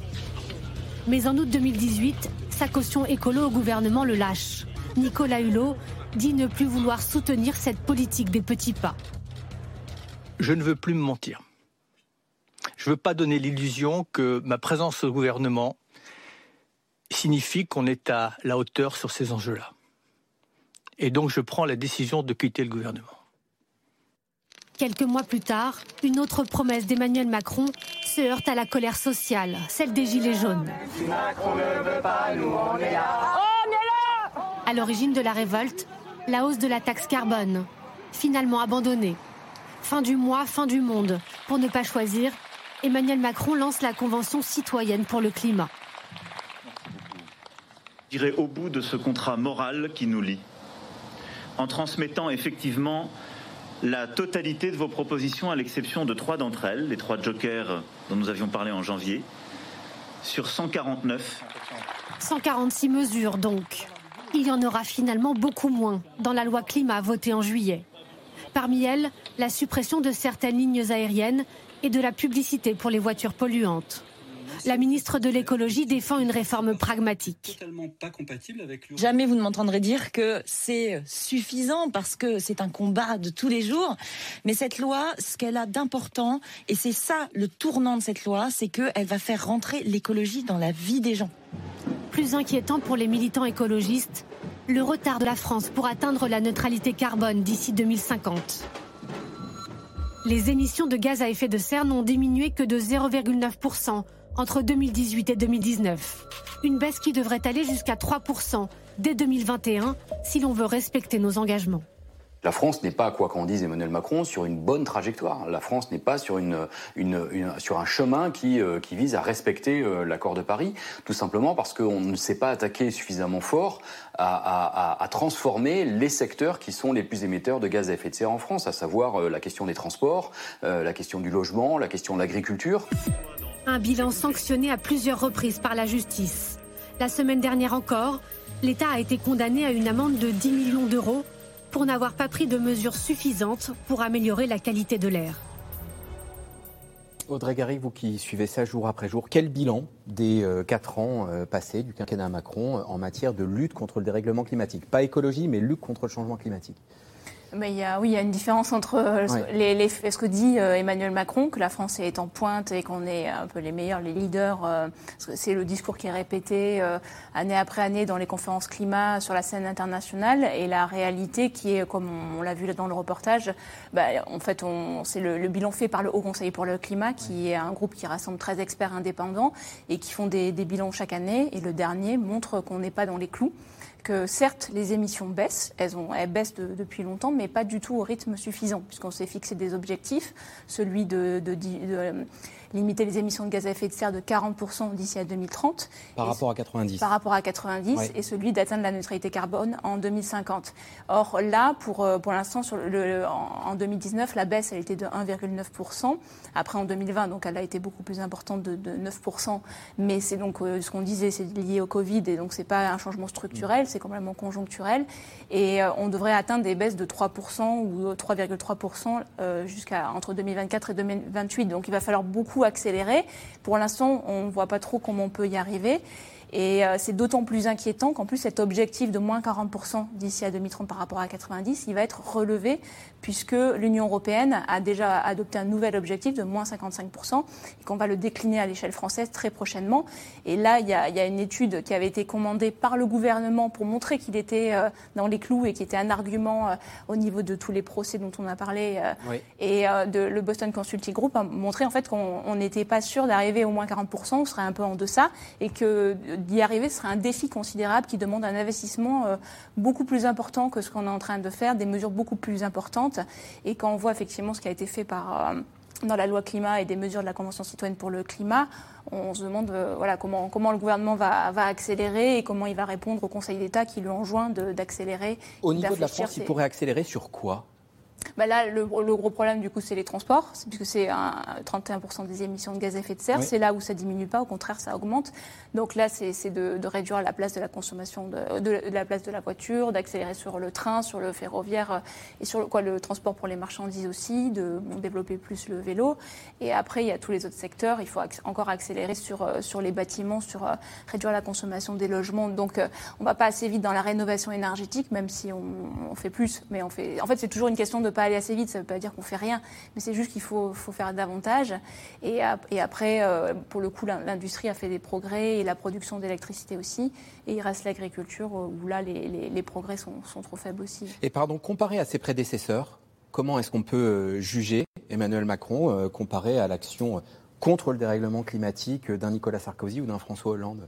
Mais en août 2018, sa caution écolo au gouvernement le lâche. Nicolas Hulot dit ne plus vouloir soutenir cette politique des petits pas. Je ne veux plus me mentir. Je ne veux pas donner l'illusion que ma présence au gouvernement signifie qu'on est à la hauteur sur ces enjeux-là. Et donc je prends la décision de quitter le gouvernement. Quelques mois plus tard, une autre promesse d'Emmanuel Macron se heurte à la colère sociale, celle des Gilets jaunes. À l'origine de la révolte, la hausse de la taxe carbone, finalement abandonnée. Fin du mois, fin du monde. Pour ne pas choisir, Emmanuel Macron lance la Convention citoyenne pour le climat. J'irai au bout de ce contrat moral qui nous lie, en transmettant effectivement la totalité de vos propositions, à l'exception de trois d'entre elles, les trois jokers dont nous avions parlé en janvier, sur 149. 146 mesures donc. Il y en aura finalement beaucoup moins dans la loi climat votée en juillet. Parmi elles, la suppression de certaines lignes aériennes et de la publicité pour les voitures polluantes. La ministre de l'écologie défend une réforme pragmatique. Jamais vous ne m'entendrez dire que c'est suffisant parce que c'est un combat de tous les jours. Mais cette loi, ce qu'elle a d'important, et c'est ça le tournant de cette loi, c'est qu'elle va faire rentrer l'écologie dans la vie des gens. Plus inquiétant pour les militants écologistes, le retard de la France pour atteindre la neutralité carbone d'ici 2050. Les émissions de gaz à effet de serre n'ont diminué que de 0,9% entre 2018 et 2019. Une baisse qui devrait aller jusqu'à 3% dès 2021 si l'on veut respecter nos engagements. La France n'est pas, quoi qu'en dise Emmanuel Macron, sur une bonne trajectoire. La France n'est pas sur, un chemin qui, euh, qui vise à respecter euh, l'accord de Paris, tout simplement parce qu'on ne s'est pas attaqué suffisamment fort à, transformer les secteurs qui sont les plus émetteurs de gaz à effet de serre en France, à savoir euh, la question des transports, la question du logement, la question de l'agriculture. Un bilan sanctionné à plusieurs reprises par la justice. La semaine dernière encore, l'État a été condamné à une amende de 10 millions d'euros pour n'avoir pas pris de mesures suffisantes pour améliorer la qualité de l'air. Audrey Gary, vous qui suivez ça jour après jour, quel bilan des euh, quatre ans euh, passés du quinquennat Macron en matière de lutte contre le dérèglement climatique? Pas écologie, mais lutte contre le changement climatique mais il y a, oui, il y a une différence entre euh, les, les, ce que dit euh, Emmanuel Macron, que la France est en pointe et qu'on est un peu les meilleurs, les leaders. Euh, c'est le discours qui est répété année après année dans les conférences climat sur la scène internationale. Et la réalité qui est, comme on, l'a vu dans le reportage, bah, en fait, c'est le, le, bilan fait par le Haut Conseil pour le climat, qui est un groupe qui rassemble 13 experts indépendants et qui font des, des bilans chaque année. Et le dernier montre qu'on n'est pas dans les clous que certes, les émissions baissent, elles, baissent depuis longtemps, mais pas du tout au rythme suffisant, puisqu'on s'est fixé des objectifs, celui de limiter les émissions de gaz à effet de serre de 40% d'ici à 2030. Par rapport à 90. Par rapport à 90 et celui d'atteindre la neutralité carbone en 2050. Or là, pour, euh, pour l'instant, en 2019, la baisse, elle était de 1,9%. Après, en 2020, donc, elle a été beaucoup plus importante de, 9%. Mais c'est donc euh, ce qu'on disait, c'est lié au Covid et donc c'est pas un changement structurel, c'est complètement conjoncturel. Et euh, on devrait atteindre des baisses de 3% ou 3,3% jusqu'à entre 2024 et 2028. Donc il va falloir beaucoup accélérer. Pour l'instant, on ne voit pas trop comment on peut y arriver. Et c'est d'autant plus inquiétant qu'en plus cet objectif de moins 40% d'ici à 2030 par rapport à 90, il va être relevé puisque l'Union européenne a déjà adopté un nouvel objectif de moins 55% et qu'on va le décliner à l'échelle française très prochainement. Et là, il y, a, une étude qui avait été commandée par le gouvernement pour montrer qu'il était euh, dans les clous et qui était un argument euh, au niveau de tous les procès dont on a parlé. Euh, et de, le Boston Consulting Group a montré en fait qu'on n'était pas sûr d'arriver au moins 40%, on serait un peu en deçà et que d'y arriver ce serait un défi considérable qui demande un investissement beaucoup plus important que ce qu'on est en train de faire, des mesures beaucoup plus importantes et quand on voit effectivement ce qui a été fait par, euh, dans la loi climat et des mesures de la Convention citoyenne pour le climat, on se demande euh, voilà, comment, comment le gouvernement va, va, accélérer et comment il va répondre au Conseil d'État qui lui enjoint d'accélérer. Au niveau de la France, il pourrait accélérer sur quoi? Bah là, le, gros problème, du coup, c'est les transports, puisque c'est 31% des émissions de gaz à effet de serre. C'est là où ça diminue pas, au contraire, ça augmente. Donc là, c'est de, réduire la place de la consommation de, la place de la voiture, d'accélérer sur le train, sur le ferroviaire euh, et sur le, quoi, le transport pour les marchandises aussi, de développer plus le vélo. Et après, il y a tous les autres secteurs. Il faut encore accélérer sur, euh, sur les bâtiments, sur euh, réduire la consommation des logements. Donc, on ne va pas assez vite dans la rénovation énergétique, même si on, on fait plus. Mais on fait, en fait, c'est toujours une question de pas aller assez vite, ça ne veut pas dire qu'on fait rien, mais c'est juste qu'il faut, faire davantage. Et, après, euh, pour le coup, l'industrie a fait des progrès et la production d'électricité aussi. Et il reste l'agriculture euh, où là, les, progrès sont, sont, trop faibles aussi. Et pardon, comparé à ses prédécesseurs, comment est-ce qu'on peut euh, juger Emmanuel Macron comparé à l'action contre le dérèglement climatique d'un Nicolas Sarkozy ou d'un François Hollande?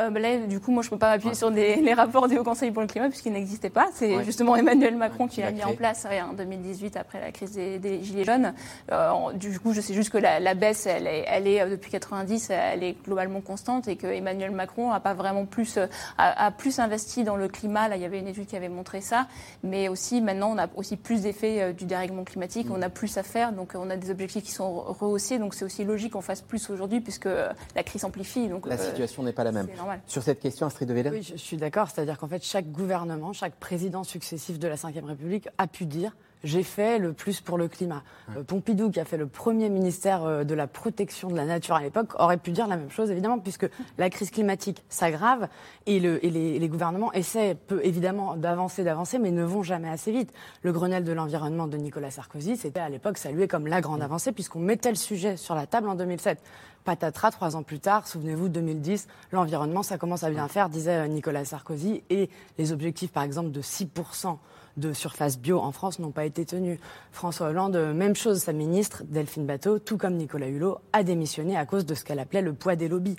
Euh, bah là, du coup, moi, je ne peux pas m'appuyer sur les rapports du Haut Conseil pour le climat puisqu'ils n'existaient pas. C'est justement Emmanuel Macron qui, a mis en place en 2018 après la crise des, Gilets jaunes. Euh, du coup, je sais juste que la, baisse, elle est, elle est, euh, depuis 90, elle est globalement constante et que Emmanuel Macron a pas vraiment plus, a, plus investi dans le climat. Là, il y avait une étude qui avait montré ça. Mais aussi, maintenant, on a aussi plus d'effets du dérèglement climatique. On a plus à faire. Donc, on a des objectifs qui sont rehaussés. Donc, c'est aussi logique qu'on fasse plus aujourd'hui puisque la crise s'amplifie. Donc, la situation n'est pas la même. Sur cette question, Astrid de Oui, je suis d'accord. C'est-à-dire qu'en fait, chaque gouvernement, chaque président successif de la Ve République a pu dire j'ai fait le plus pour le climat. Euh, Pompidou, qui a fait le premier ministère euh, de la protection de la nature à l'époque, aurait pu dire la même chose, évidemment, puisque la crise climatique s'aggrave et, les, gouvernements essaient peu, évidemment d'avancer, d'avancer, mais ne vont jamais assez vite. Le Grenelle de l'environnement de Nicolas Sarkozy, c'était à l'époque salué comme la grande avancée, puisqu'on mettait le sujet sur la table en 2007. Patatras, trois ans plus tard, souvenez-vous, 2010, l'environnement, ça commence à bien faire, disait Nicolas Sarkozy, et les objectifs, par exemple, de 6% de surface bio en France n'ont pas été tenus. François Hollande, même chose, sa ministre, Delphine Bateau, tout comme Nicolas Hulot, a démissionné à cause de ce qu'elle appelait le poids des lobbies.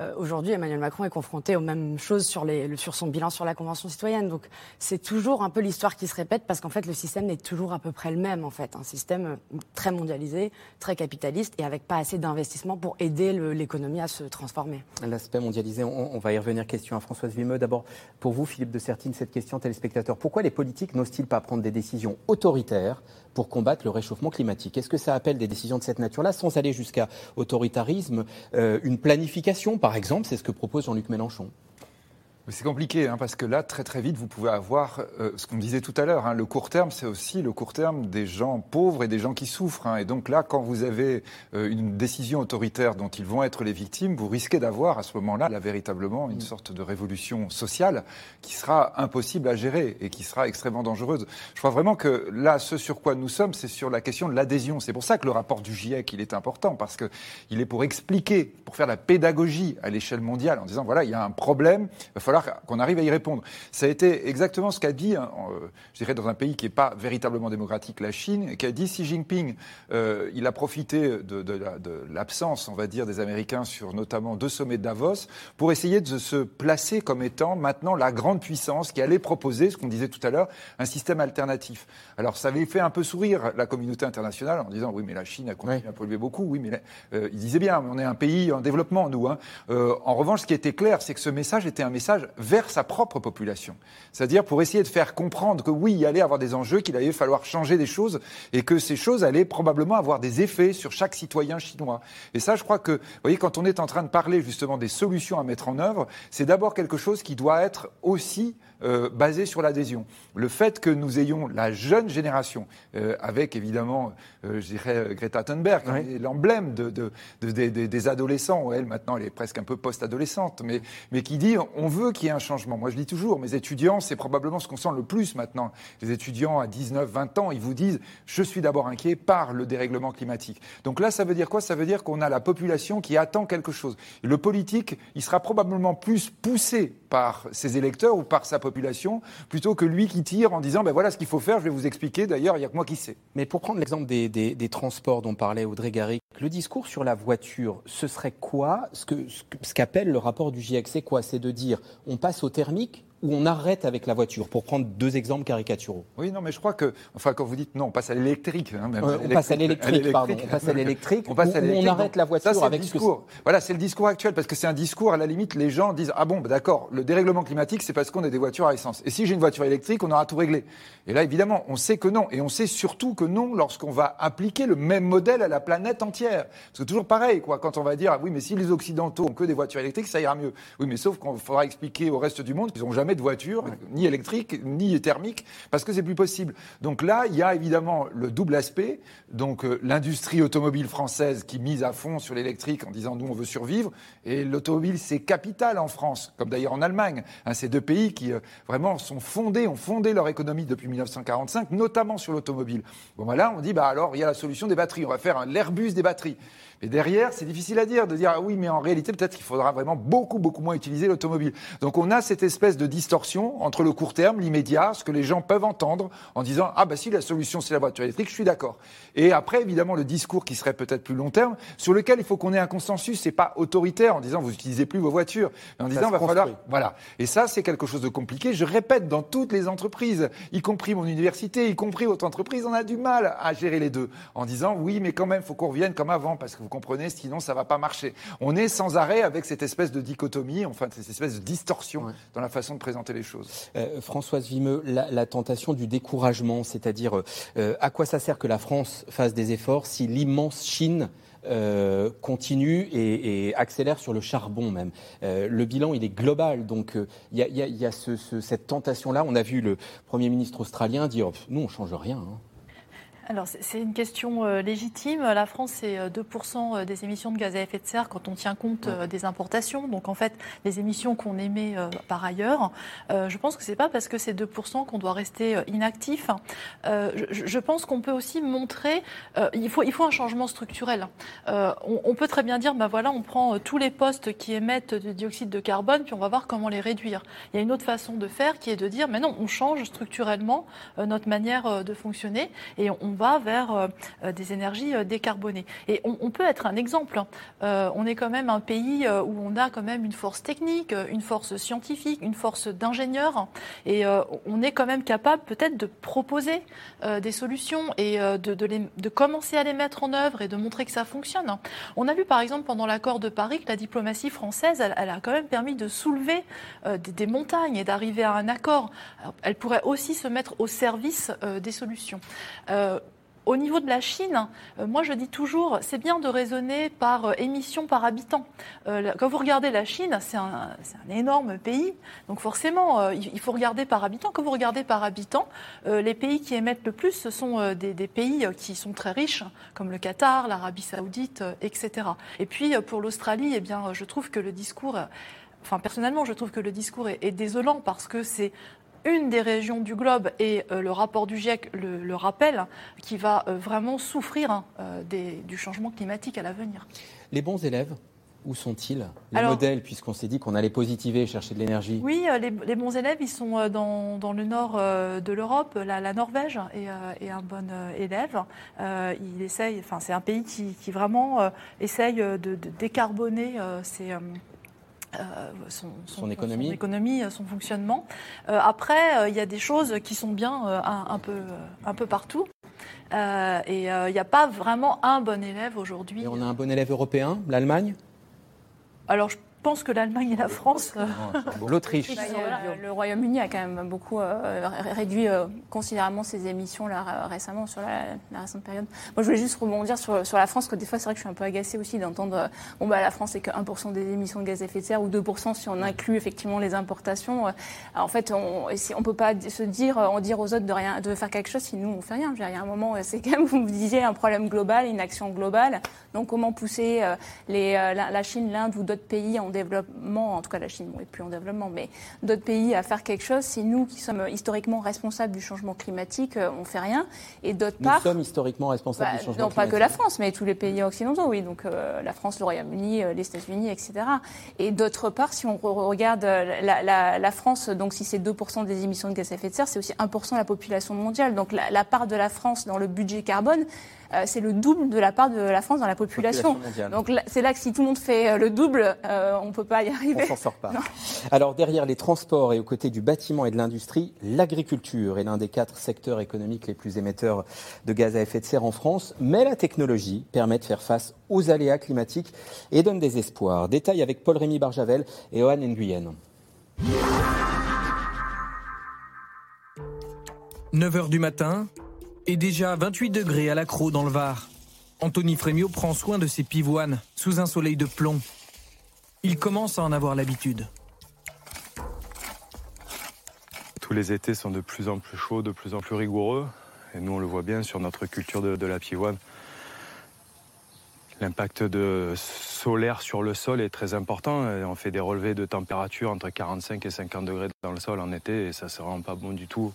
Euh, aujourd'hui, Emmanuel Macron est confronté aux mêmes choses sur, sur son bilan sur la Convention citoyenne. Donc c'est toujours un peu l'histoire qui se répète parce qu'en fait le système est toujours à peu près le même en fait. Un système euh, très mondialisé, très capitaliste et avec pas assez d'investissement pour aider l'économie à se transformer. L'aspect mondialisé, on, va y revenir. Question à Françoise Vimeux. D'abord, pour vous, Philippe de Sertine, cette question téléspectateur. Pourquoi les politiques n'osent-ils pas prendre des décisions autoritaires pour combattre le réchauffement climatique Est-ce que ça appelle des décisions de cette nature-là, sans aller jusqu'à autoritarisme, euh, une planification par exemple, c'est ce que propose Jean-Luc Mélenchon. C'est compliqué, hein, parce que là, très très vite, vous pouvez avoir euh, ce qu'on disait tout à l'heure. Hein, le court terme, c'est aussi le court terme des gens pauvres et des gens qui souffrent. Hein. et donc là, quand vous avez euh, une décision autoritaire dont ils vont être les victimes, vous risquez d'avoir à ce moment-là, là, véritablement, une sorte de révolution sociale qui sera impossible à gérer et qui sera extrêmement dangereuse. Je crois vraiment que là, ce sur quoi nous sommes, c'est sur la question de l'adhésion. C'est pour ça que le rapport du GIEC, il est important, parce qu'il est pour expliquer, pour faire la pédagogie à l'échelle mondiale, en disant, voilà, il y a un problème, il va falloir qu'on arrive à y répondre. Ça a été exactement ce qu'a dit, hein, euh, je dirais, dans un pays qui n'est pas véritablement démocratique, la Chine, qu'a dit Xi Jinping. Euh, il a profité de, l'absence, on va dire, des Américains sur notamment deux sommets de Davos pour essayer de se placer comme étant maintenant la grande puissance qui allait proposer, ce qu'on disait tout à l'heure, un système alternatif. Alors ça avait fait un peu sourire la communauté internationale en disant oui mais la Chine a continué à polluer beaucoup, oui mais euh, il disait bien, on est un pays en développement nous. Hein. en revanche, ce qui était clair, c'est que ce message était un message vers sa propre population. C'est-à-dire pour essayer de faire comprendre que oui, il allait avoir des enjeux, qu'il allait falloir changer des choses et que ces choses allaient probablement avoir des effets sur chaque citoyen chinois. Et ça, je crois que, vous voyez, quand on est en train de parler justement des solutions à mettre en œuvre, c'est d'abord quelque chose qui doit être aussi euh, basé sur l'adhésion. Le fait que nous ayons la jeune génération, euh, avec évidemment, euh, je dirais, Greta Thunberg, l'emblème de, de, des adolescents, elle maintenant elle est presque un peu post-adolescente, mais, mais qui dit on veut qu'il y ait un changement. Moi je dis toujours, mes étudiants, c'est probablement ce qu'on sent le plus maintenant. Les étudiants à 19, 20 ans, ils vous disent je suis d'abord inquiet par le dérèglement climatique. Donc là, ça veut dire quoi? Ça veut dire qu'on a la population qui attend quelque chose. Le politique, il sera probablement plus poussé par ses électeurs ou par sa population, plutôt que lui qui tire en disant ben voilà ce qu'il faut faire, je vais vous expliquer, d'ailleurs, il n'y a que moi qui sais. Mais pour prendre l'exemple des, des, transports dont parlait Audrey Garrick, le discours sur la voiture, ce serait quoi Ce qu'appelle ce le rapport du GIEC, c'est quoi? C'est de dire on passe au thermique où on arrête avec la voiture, pour prendre deux exemples caricaturaux. Oui, non, mais je crois que, enfin, quand vous dites non, on passe à l'électrique. Hein, on passe à l'électrique, pardon. On passe à l'électrique, on, passe à on arrête la voiture ça, avec le discours. Voilà, c'est le discours actuel, parce que c'est un discours, à la limite, les gens disent, ah bon, bah, d'accord, le dérèglement climatique, c'est parce qu'on a des voitures à essence. Et si j'ai une voiture électrique, on aura tout réglé. Et là, évidemment, on sait que non. Et on sait surtout que non lorsqu'on va appliquer le même modèle à la planète entière. C'est toujours pareil, quoi. Quand on va dire, ah oui, mais si les Occidentaux ont que des voitures électriques, ça ira mieux. Oui, mais sauf qu'on faudra expliquer au reste du monde qu'ils n'ont jamais de voiture ni électrique, ni thermique, parce que c'est plus possible. Donc là, il y a évidemment le double aspect. Donc euh, l'industrie automobile française qui mise à fond sur l'électrique en disant nous on veut survivre, et l'automobile c'est capital en France, comme d'ailleurs en Allemagne. Hein, ces deux pays qui euh, vraiment sont fondés, ont fondé leur économie depuis 1945, notamment sur l'automobile. Bon voilà, ben on dit bah alors il y a la solution des batteries, on va faire l'Airbus des batteries. Et derrière, c'est difficile à dire, de dire, ah oui, mais en réalité, peut-être qu'il faudra vraiment beaucoup, beaucoup moins utiliser l'automobile. Donc on a cette espèce de distorsion entre le court terme, l'immédiat, ce que les gens peuvent entendre en disant, ah bah si la solution c'est la voiture électrique, je suis d'accord. Et après, évidemment, le discours qui serait peut-être plus long terme, sur lequel il faut qu'on ait un consensus, c'est pas autoritaire en disant, vous utilisez plus vos voitures, mais en disant, va falloir, voilà. Et ça, c'est quelque chose de compliqué. Je répète, dans toutes les entreprises, y compris mon université, y compris votre entreprise, on a du mal à gérer les deux, en disant, oui, mais quand même, faut qu'on revienne comme avant, parce que vous comprenez, sinon ça va pas marcher. On est sans arrêt avec cette espèce de dichotomie, enfin cette espèce de distorsion dans la façon de présenter Euh, Françoise Vimeux, la, tentation du découragement, c'est-à-dire euh, à quoi ça sert que la France fasse des efforts si l'immense Chine euh, continue et, accélère sur le charbon même? le bilan, il est global, donc il y a, cette tentation-là. On a vu le Premier ministre australien dire, nous, on change rien. Hein alors c'est une question euh, légitime. La France, c'est 2% euh, euh, des émissions de gaz à effet de serre quand on tient compte des importations. Donc en fait, les émissions qu'on émet par ailleurs, je pense que c'est pas parce que c'est 2% qu'on doit rester inactif. Je, pense qu'on peut aussi montrer, il, faut, il faut un changement structurel. On, peut très bien dire, ben voilà, on prend tous les postes qui émettent du dioxyde de carbone, puis on va voir comment les réduire. Il y a une autre façon de faire qui est de dire, mais non, on change structurellement notre manière de fonctionner et on va vers euh, euh, des énergies euh, décarbonées. Et on, peut être un exemple. Hein. on est quand même un pays où on a quand même une force technique, une force scientifique, une force d'ingénieurs, et on est quand même capable peut-être de proposer des solutions et de, de, commencer à les mettre en œuvre et de montrer que ça fonctionne. On a vu par exemple pendant l'accord de Paris que la diplomatie française, elle, a quand même permis de soulever des, montagnes et d'arriver à un accord. elle pourrait aussi se mettre au service des solutions. Au niveau de la Chine, euh, moi je dis toujours, c'est bien de raisonner par euh, émission par habitant. Euh, quand vous regardez la Chine, c'est un, énorme pays, donc forcément il faut regarder par habitant. Quand vous regardez par habitant, les pays qui émettent le plus, ce sont des, pays qui sont très riches, comme le Qatar, l'Arabie saoudite, etc. Et puis pour l'Australie, eh bien, je trouve que le discours enfin personnellement, je trouve que le discours est, désolant parce que c'est une des régions du globe, et euh, le rapport du GIEC le, rappelle, qui va euh, vraiment souffrir hein, euh, du changement climatique à l'avenir. Les bons élèves où sont-ils? Les modèles, puisqu'on s'est dit qu'on allait positiver et chercher de l'énergie Oui, les, bons élèves, ils sont dans, le nord de l'Europe. La, Norvège est, un bon élève. il essaye, enfin, c'est un pays qui, vraiment essaye de, de décarboner ses euh, son, économie. son, économie. Euh, son fonctionnement. Euh, après, il y a des choses qui sont bien un, peu, un peu partout. et il n'y a pas vraiment un bon élève aujourd'hui. Et on a un bon élève européen, l'Allemagne? Alors, pense que l'Allemagne et la France. Euh, L'Autriche. le Royaume-Uni a quand même beaucoup euh, réduit euh, considérablement ses émissions là, récemment sur la, récente période. Moi, je voulais juste rebondir sur, sur la France, que des fois, c'est vrai que je suis un peu agacée aussi d'entendre bon, bah, la France, c'est que 1% des émissions de gaz à effet de serre ou 2% si on inclut effectivement les importations. en fait, on ne peut pas se dire, on dire aux autres de, rien, de faire quelque chose si nous, on fait rien. Il y a un moment, c'est quand même, vous me disiez, un problème global, une action globale. Donc, comment pousser les, la, la Chine, l'Inde ou d'autres pays en développement, en tout cas la Chine n'est plus en développement, mais d'autres pays à faire quelque chose, si nous qui sommes historiquement responsables du changement climatique, euh, on fait rien. Et d'autre part, nous sommes historiquement responsables du bah, changement climatique. Non, pas que la France, mais tous les pays occidentaux, oui. Donc euh, la France, le Royaume-Uni, euh, les États-Unis, etc. Et d'autre part, si on regarde la, France, donc si c'est 2% des émissions de gaz à effet de serre, c'est aussi 1% de la population mondiale. Donc la part de la France dans le budget carbone, euh, c'est le double de la part de la France dans la population. Donc c'est là que si tout le monde fait euh, le double, euh, on ne peut pas y arriver. On s'en sort pas. Alors derrière les transports et aux côtés du bâtiment et de l'industrie, l'agriculture est l'un des quatre secteurs économiques les plus émetteurs de gaz à effet de serre en France. Mais la technologie permet de faire face aux aléas climatiques et donne des espoirs. Détail avec Paul-Rémy Barjavel et Johan Nguyen. 9h du matin, et déjà 28 degrés à l'accro dans le Var. Anthony Frémio prend soin de ses pivoines sous un soleil de plomb. Il commence à en avoir l'habitude. Tous les étés sont de plus en plus chauds, de plus en plus rigoureux. Et nous, on le voit bien sur notre culture de, la pivoine. L'impact de solaire sur le sol est très important. on fait des relevés de température entre 45 et 50 degrés dans le sol en été et ça ne rend pas bon du tout.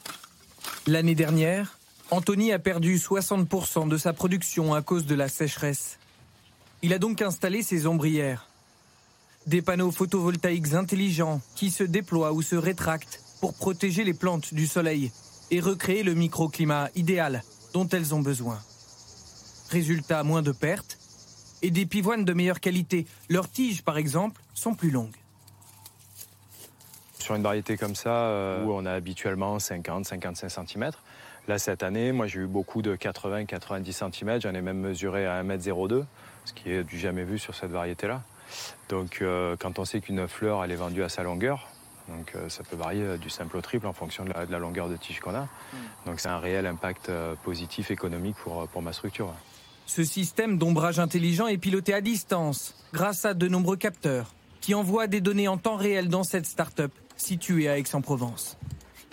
L'année dernière, Anthony a perdu 60% de sa production à cause de la sécheresse. Il a donc installé ses ombrières. Des panneaux photovoltaïques intelligents qui se déploient ou se rétractent pour protéger les plantes du soleil et recréer le microclimat idéal dont elles ont besoin. Résultat, moins de pertes et des pivoines de meilleure qualité. Leurs tiges, par exemple, sont plus longues. Sur une variété comme ça, euh, où on a habituellement 50-55 cm, Là, cette année, moi, j'ai eu beaucoup de 80-90 cm. J'en ai même mesuré à 1m02, ce qui est du jamais vu sur cette variété-là. Donc, euh, quand on sait qu'une fleur, elle est vendue à sa longueur, donc euh, ça peut varier du simple au triple en fonction de la, longueur de tige qu'on a. Mm. Donc, c'est un réel impact euh, positif économique pour, pour ma structure. Ce système d'ombrage intelligent est piloté à distance grâce à de nombreux capteurs qui envoient des données en temps réel dans cette start-up située à Aix-en-Provence.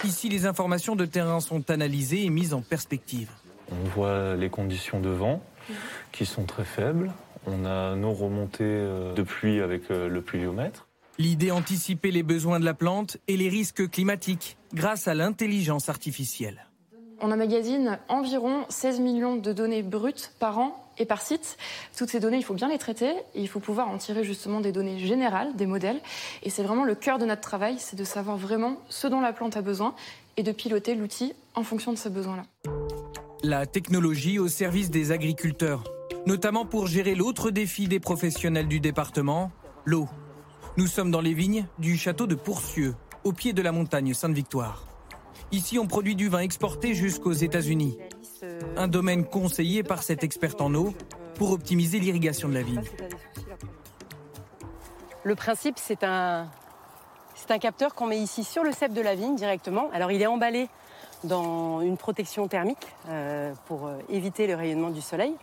Ici, les informations de terrain sont analysées et mises en perspective. On voit les conditions de vent qui sont très faibles. On a nos remontées euh, de pluie avec euh, le pluviomètre. L'idée anticiper les besoins de la plante et les risques climatiques grâce à l'intelligence artificielle. On emmagasine environ 16 millions de données brutes par an et par site. Toutes ces données, il faut bien les traiter il faut pouvoir en tirer justement des données générales, des modèles. Et c'est vraiment le cœur de notre travail, c'est de savoir vraiment ce dont la plante a besoin et de piloter l'outil en fonction de ces besoins-là. La technologie au service des agriculteurs, notamment pour gérer l'autre défi des professionnels du département, l'eau. Nous sommes dans les vignes du château de Pourcieux, au pied de la montagne Sainte-Victoire. Ici, on produit du vin exporté jusqu'aux États-Unis. Un domaine conseillé par cette experte en eau pour optimiser l'irrigation de la vigne. Le principe, c'est un, c'est un capteur qu'on met ici sur le cep de la vigne directement. Alors, il est emballé dans une protection thermique euh, pour euh, éviter le rayonnement du soleil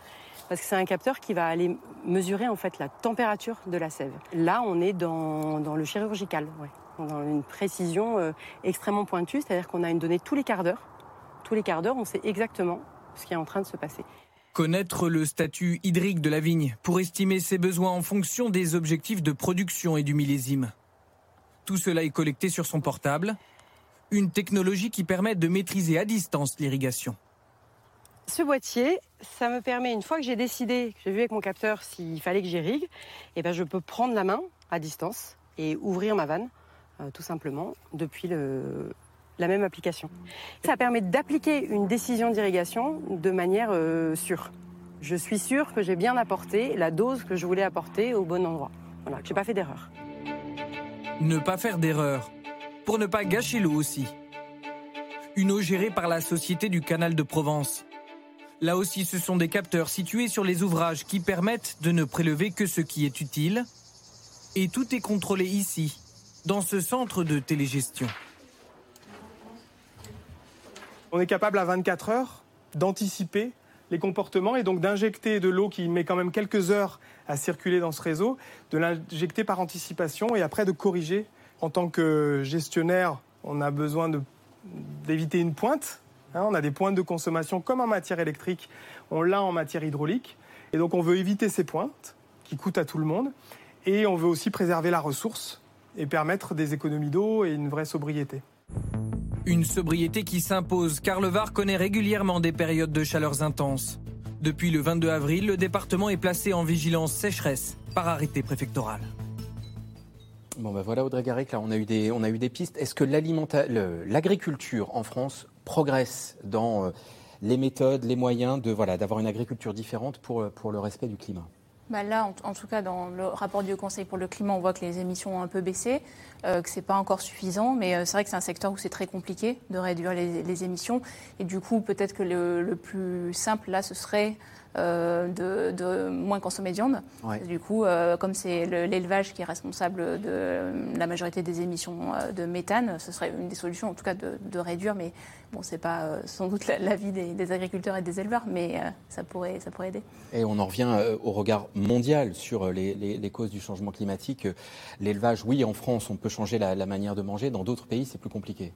parce que c'est un capteur qui va aller mesurer en fait la température de la sève. Là, on est dans, le chirurgical, dans une précision euh, extrêmement pointue, c'est-à-dire qu'on a une donnée tous les quarts d'heure. Tous les quarts d'heure, on sait exactement ce qui est en train de se passer. Connaître le statut hydrique de la vigne pour estimer ses besoins en fonction des objectifs de production et du millésime. Tout cela est collecté sur son portable, une technologie qui permet de maîtriser à distance l'irrigation. Ce boîtier, ça me permet, une fois que j'ai décidé, que j'ai vu avec mon capteur s'il fallait que j'irrigue, eh ben je peux prendre la main à distance et ouvrir ma vanne, euh, tout simplement, depuis le, la même application. Ça permet d'appliquer une décision d'irrigation de manière euh, sûre. Je suis sûre que j'ai bien apporté la dose que je voulais apporter au bon endroit. Voilà, j'ai pas fait d'erreur. Ne pas faire d'erreur, pour ne pas gâcher l'eau aussi. Une eau gérée par la Société du Canal de Provence. Là aussi, ce sont des capteurs situés sur les ouvrages qui permettent de ne prélever que ce qui est utile Et tout est contrôlé ici, dans ce centre de télégestion. On est capable à 24 heures d'anticiper les comportements et donc d'injecter de l'eau qui met quand même quelques heures à circuler dans ce réseau, de l'injecter par anticipation et après de corriger. En tant que gestionnaire, on a besoin d'éviter une pointe. Hein. on a des pointes de consommation comme en matière électrique, on l'a en matière hydraulique. Et donc on veut éviter ces pointes qui coûtent à tout le monde. Et on veut aussi préserver la ressource et permettre des économies d'eau et une vraie sobriété. Une sobriété qui s'impose car le Var connaît régulièrement des périodes de chaleurs intenses. Depuis le 22 avril, le département est placé en vigilance sécheresse par arrêté préfectoral. Bon ben voilà Audrey Garrick, là on a eu des, pistes. Est-ce que l'agriculture en France progresse dans euh, les méthodes, les moyens d'avoir une agriculture différente pour, pour le respect du climat? Bah là, en, tout cas, dans le rapport du Conseil pour le climat, on voit que les émissions ont un peu baissé, euh, que ce n'est pas encore suffisant, mais euh, c'est vrai que c'est un secteur où c'est très compliqué de réduire les, émissions. Et du coup, peut-être que le, le, plus simple, là, ce serait euh, de, moins consommer de viande. Du coup, euh, comme c'est l'élevage qui est responsable de la majorité des émissions euh, de méthane, ce serait une des solutions, en tout cas, de, réduire. Mais bon, c'est pas sans doute l'avis des, des, agriculteurs et des éleveurs, mais ça, pourrait, ça pourrait aider. Et on en revient au regard mondial sur les, causes du changement climatique. L'élevage, oui, en France, on peut changer la manière de manger. Dans d'autres pays, c'est plus compliqué.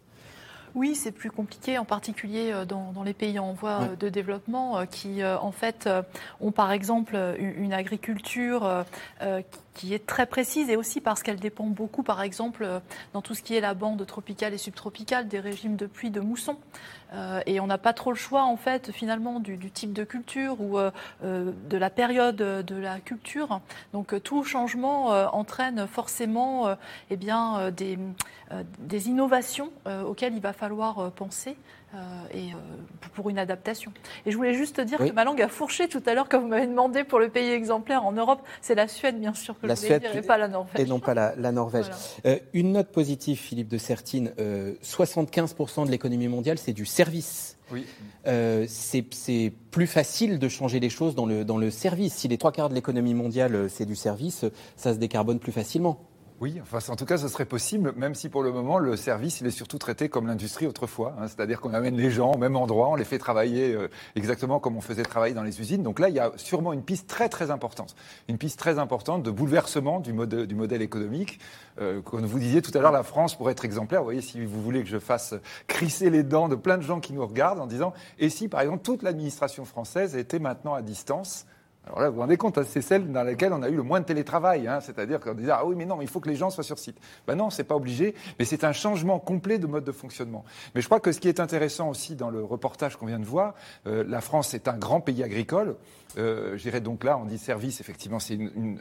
Oui, c'est plus compliqué, en particulier euh, dans, les pays en voie euh, de développement, euh, qui en fait ont par exemple une agriculture qui est très précise et aussi parce qu'elle dépend beaucoup, par exemple, dans tout ce qui est la bande tropicale et subtropicale, des régimes de pluie de mousson. Et on n'a pas trop le choix, en fait, finalement, du, type de culture ou de la période de la culture. Donc tout changement entraîne forcément eh des, innovations auxquelles il va falloir euh, penser euh, et euh, pour une adaptation. Et je voulais juste dire que ma langue a fourché tout à l'heure quand vous m'avez demandé pour le pays exemplaire en Europe. C'est la Suède, bien sûr, que la je voulais dire, et pas la Norvège. Et non pas la, Norvège. une note positive, Philippe de Sertine 75% de l'économie mondiale, c'est du service. Oui. c'est plus facile de changer les choses dans le, dans le service. Si les trois quarts de l'économie mondiale, c'est du service, ça se décarbone plus facilement. Oui, enfin, en tout cas, ce serait possible, même si pour le moment, le service, il est surtout traité comme l'industrie autrefois. Hein. C'est-à-dire qu'on amène les gens au même endroit, on les fait travailler euh, exactement comme on faisait travailler dans les usines. Donc là, il y a sûrement une piste très, très importante. Une piste très importante de bouleversement du, modèle économique. Euh, comme vous disiez tout à l'heure, la France pourrait être exemplaire. Vous voyez, si vous voulez que je fasse crisser les dents de plein de gens qui nous regardent en disant, et si, par exemple, toute l'administration française était maintenant à distance alors là, vous vous rendez compte, hein, c'est celle dans laquelle on a eu le moins de télétravail. Hein, C'est-à-dire qu'on disait, ah oui, mais non, il faut que les gens soient sur site. Ben non, c'est pas obligé, mais c'est un changement complet de mode de fonctionnement. Mais je crois que ce qui est intéressant aussi dans le reportage qu'on vient de voir, euh, la France est un grand pays agricole. Euh, J'irais donc là, on dit service, effectivement, c'est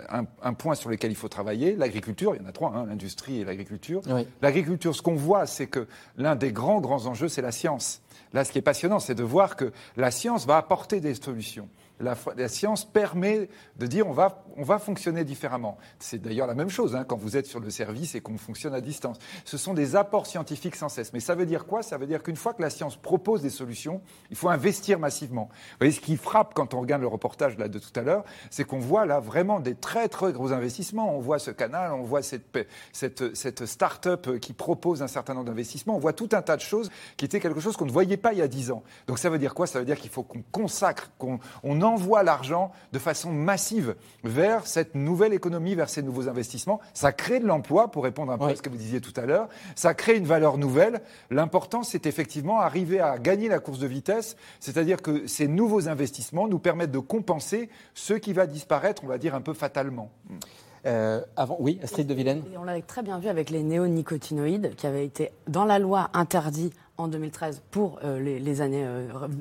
un, point sur lequel il faut travailler. L'agriculture, il y en a trois, hein, l'industrie et l'agriculture. L'agriculture, ce qu'on voit, c'est que l'un des grands, grands enjeux, c'est la science. Là, ce qui est passionnant, c'est de voir que la science va apporter des solutions la, science permet de dire on va, on va fonctionner différemment. C'est d'ailleurs la même chose hein, quand vous êtes sur le service et qu'on fonctionne à distance. Ce sont des apports scientifiques sans cesse. Mais ça veut dire quoi? Ça veut dire qu'une fois que la science propose des solutions, il faut investir massivement. Vous voyez, ce qui frappe quand on regarde le reportage de tout à l'heure, c'est qu'on voit là vraiment des très très gros investissements. On voit ce canal, on voit cette, cette, cette start-up qui propose un certain nombre d'investissements, on voit tout un tas de choses qui étaient quelque chose qu'on ne voyait pas il y a dix ans. Donc ça veut dire quoi? Ça veut dire qu'il faut qu'on consacre, qu'on on envoie l'argent de façon massive vers cette nouvelle économie, vers ces nouveaux investissements. Ça crée de l'emploi, pour répondre un peu à ce que vous disiez tout à l'heure. Ça crée une valeur nouvelle. L'important, c'est effectivement arriver à gagner la course de vitesse, c'est-à-dire que ces nouveaux investissements nous permettent de compenser ce qui va disparaître, on va dire, un peu fatalement. Euh, avant, oui, Astrid de Vilaine. on l'avait très bien vu avec les néonicotinoïdes qui avaient été dans la loi interdits en 2013 pour euh, les, années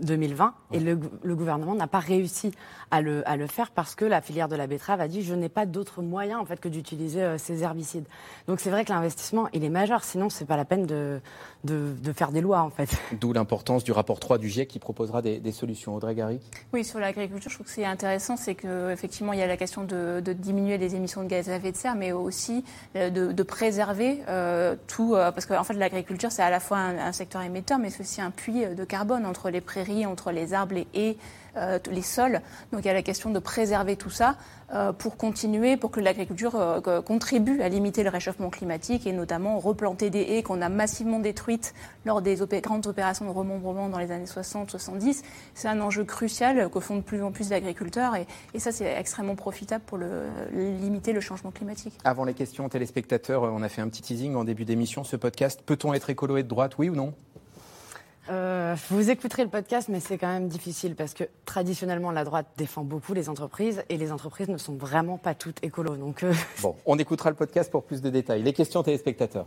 2020 euh, et le, gouvernement n'a pas réussi à le, à le, faire parce que la filière de la betterave a dit je n'ai pas d'autre moyen en fait que d'utiliser euh, ces herbicides. Donc c'est vrai que l'investissement il est majeur, sinon c'est pas la peine de, de, faire des lois en fait. D'où l'importance du rapport 3 du GIEC qui proposera des, solutions. Audrey Gary Oui, sur l'agriculture, je trouve que c'est intéressant, c'est qu'effectivement il y a la question de, diminuer les émissions de gaz à effet de serre, mais aussi de, préserver tout, parce qu'en en fait l'agriculture c'est à la fois un secteur émetteur, mais c'est aussi un puits de carbone entre les prairies, entre les arbres, les haies, les sols. Donc il y a la question de préserver tout ça pour continuer, pour que l'agriculture contribue à limiter le réchauffement climatique et notamment replanter des haies qu'on a massivement détruites lors des grandes opérations de remembrement dans les années 60-70. C'est un enjeu crucial que font de plus en plus d'agriculteurs et, ça c'est extrêmement profitable pour limiter le changement climatique. Avant les questions téléspectateurs, on a fait un petit teasing en début d'émission. Ce podcast, peut-on être écolo et de droite, oui ou non? Euh, vous écouterez le podcast, mais c'est quand même difficile parce que traditionnellement, la droite défend beaucoup les entreprises et les entreprises ne sont vraiment pas toutes écolos. Donc, euh... Bon, on écoutera le podcast pour plus de détails. Les questions téléspectateurs.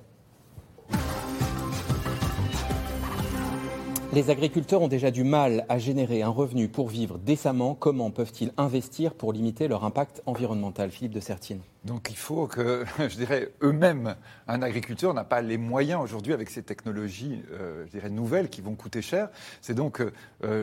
Les agriculteurs ont déjà du mal à générer un revenu pour vivre décemment. Comment peuvent-ils investir pour limiter leur impact environnemental? Philippe de Sertine. Donc il faut que, je dirais, eux-mêmes, un agriculteur n'a pas les moyens aujourd'hui avec ces technologies, euh, je dirais, nouvelles qui vont coûter cher. C'est donc, euh,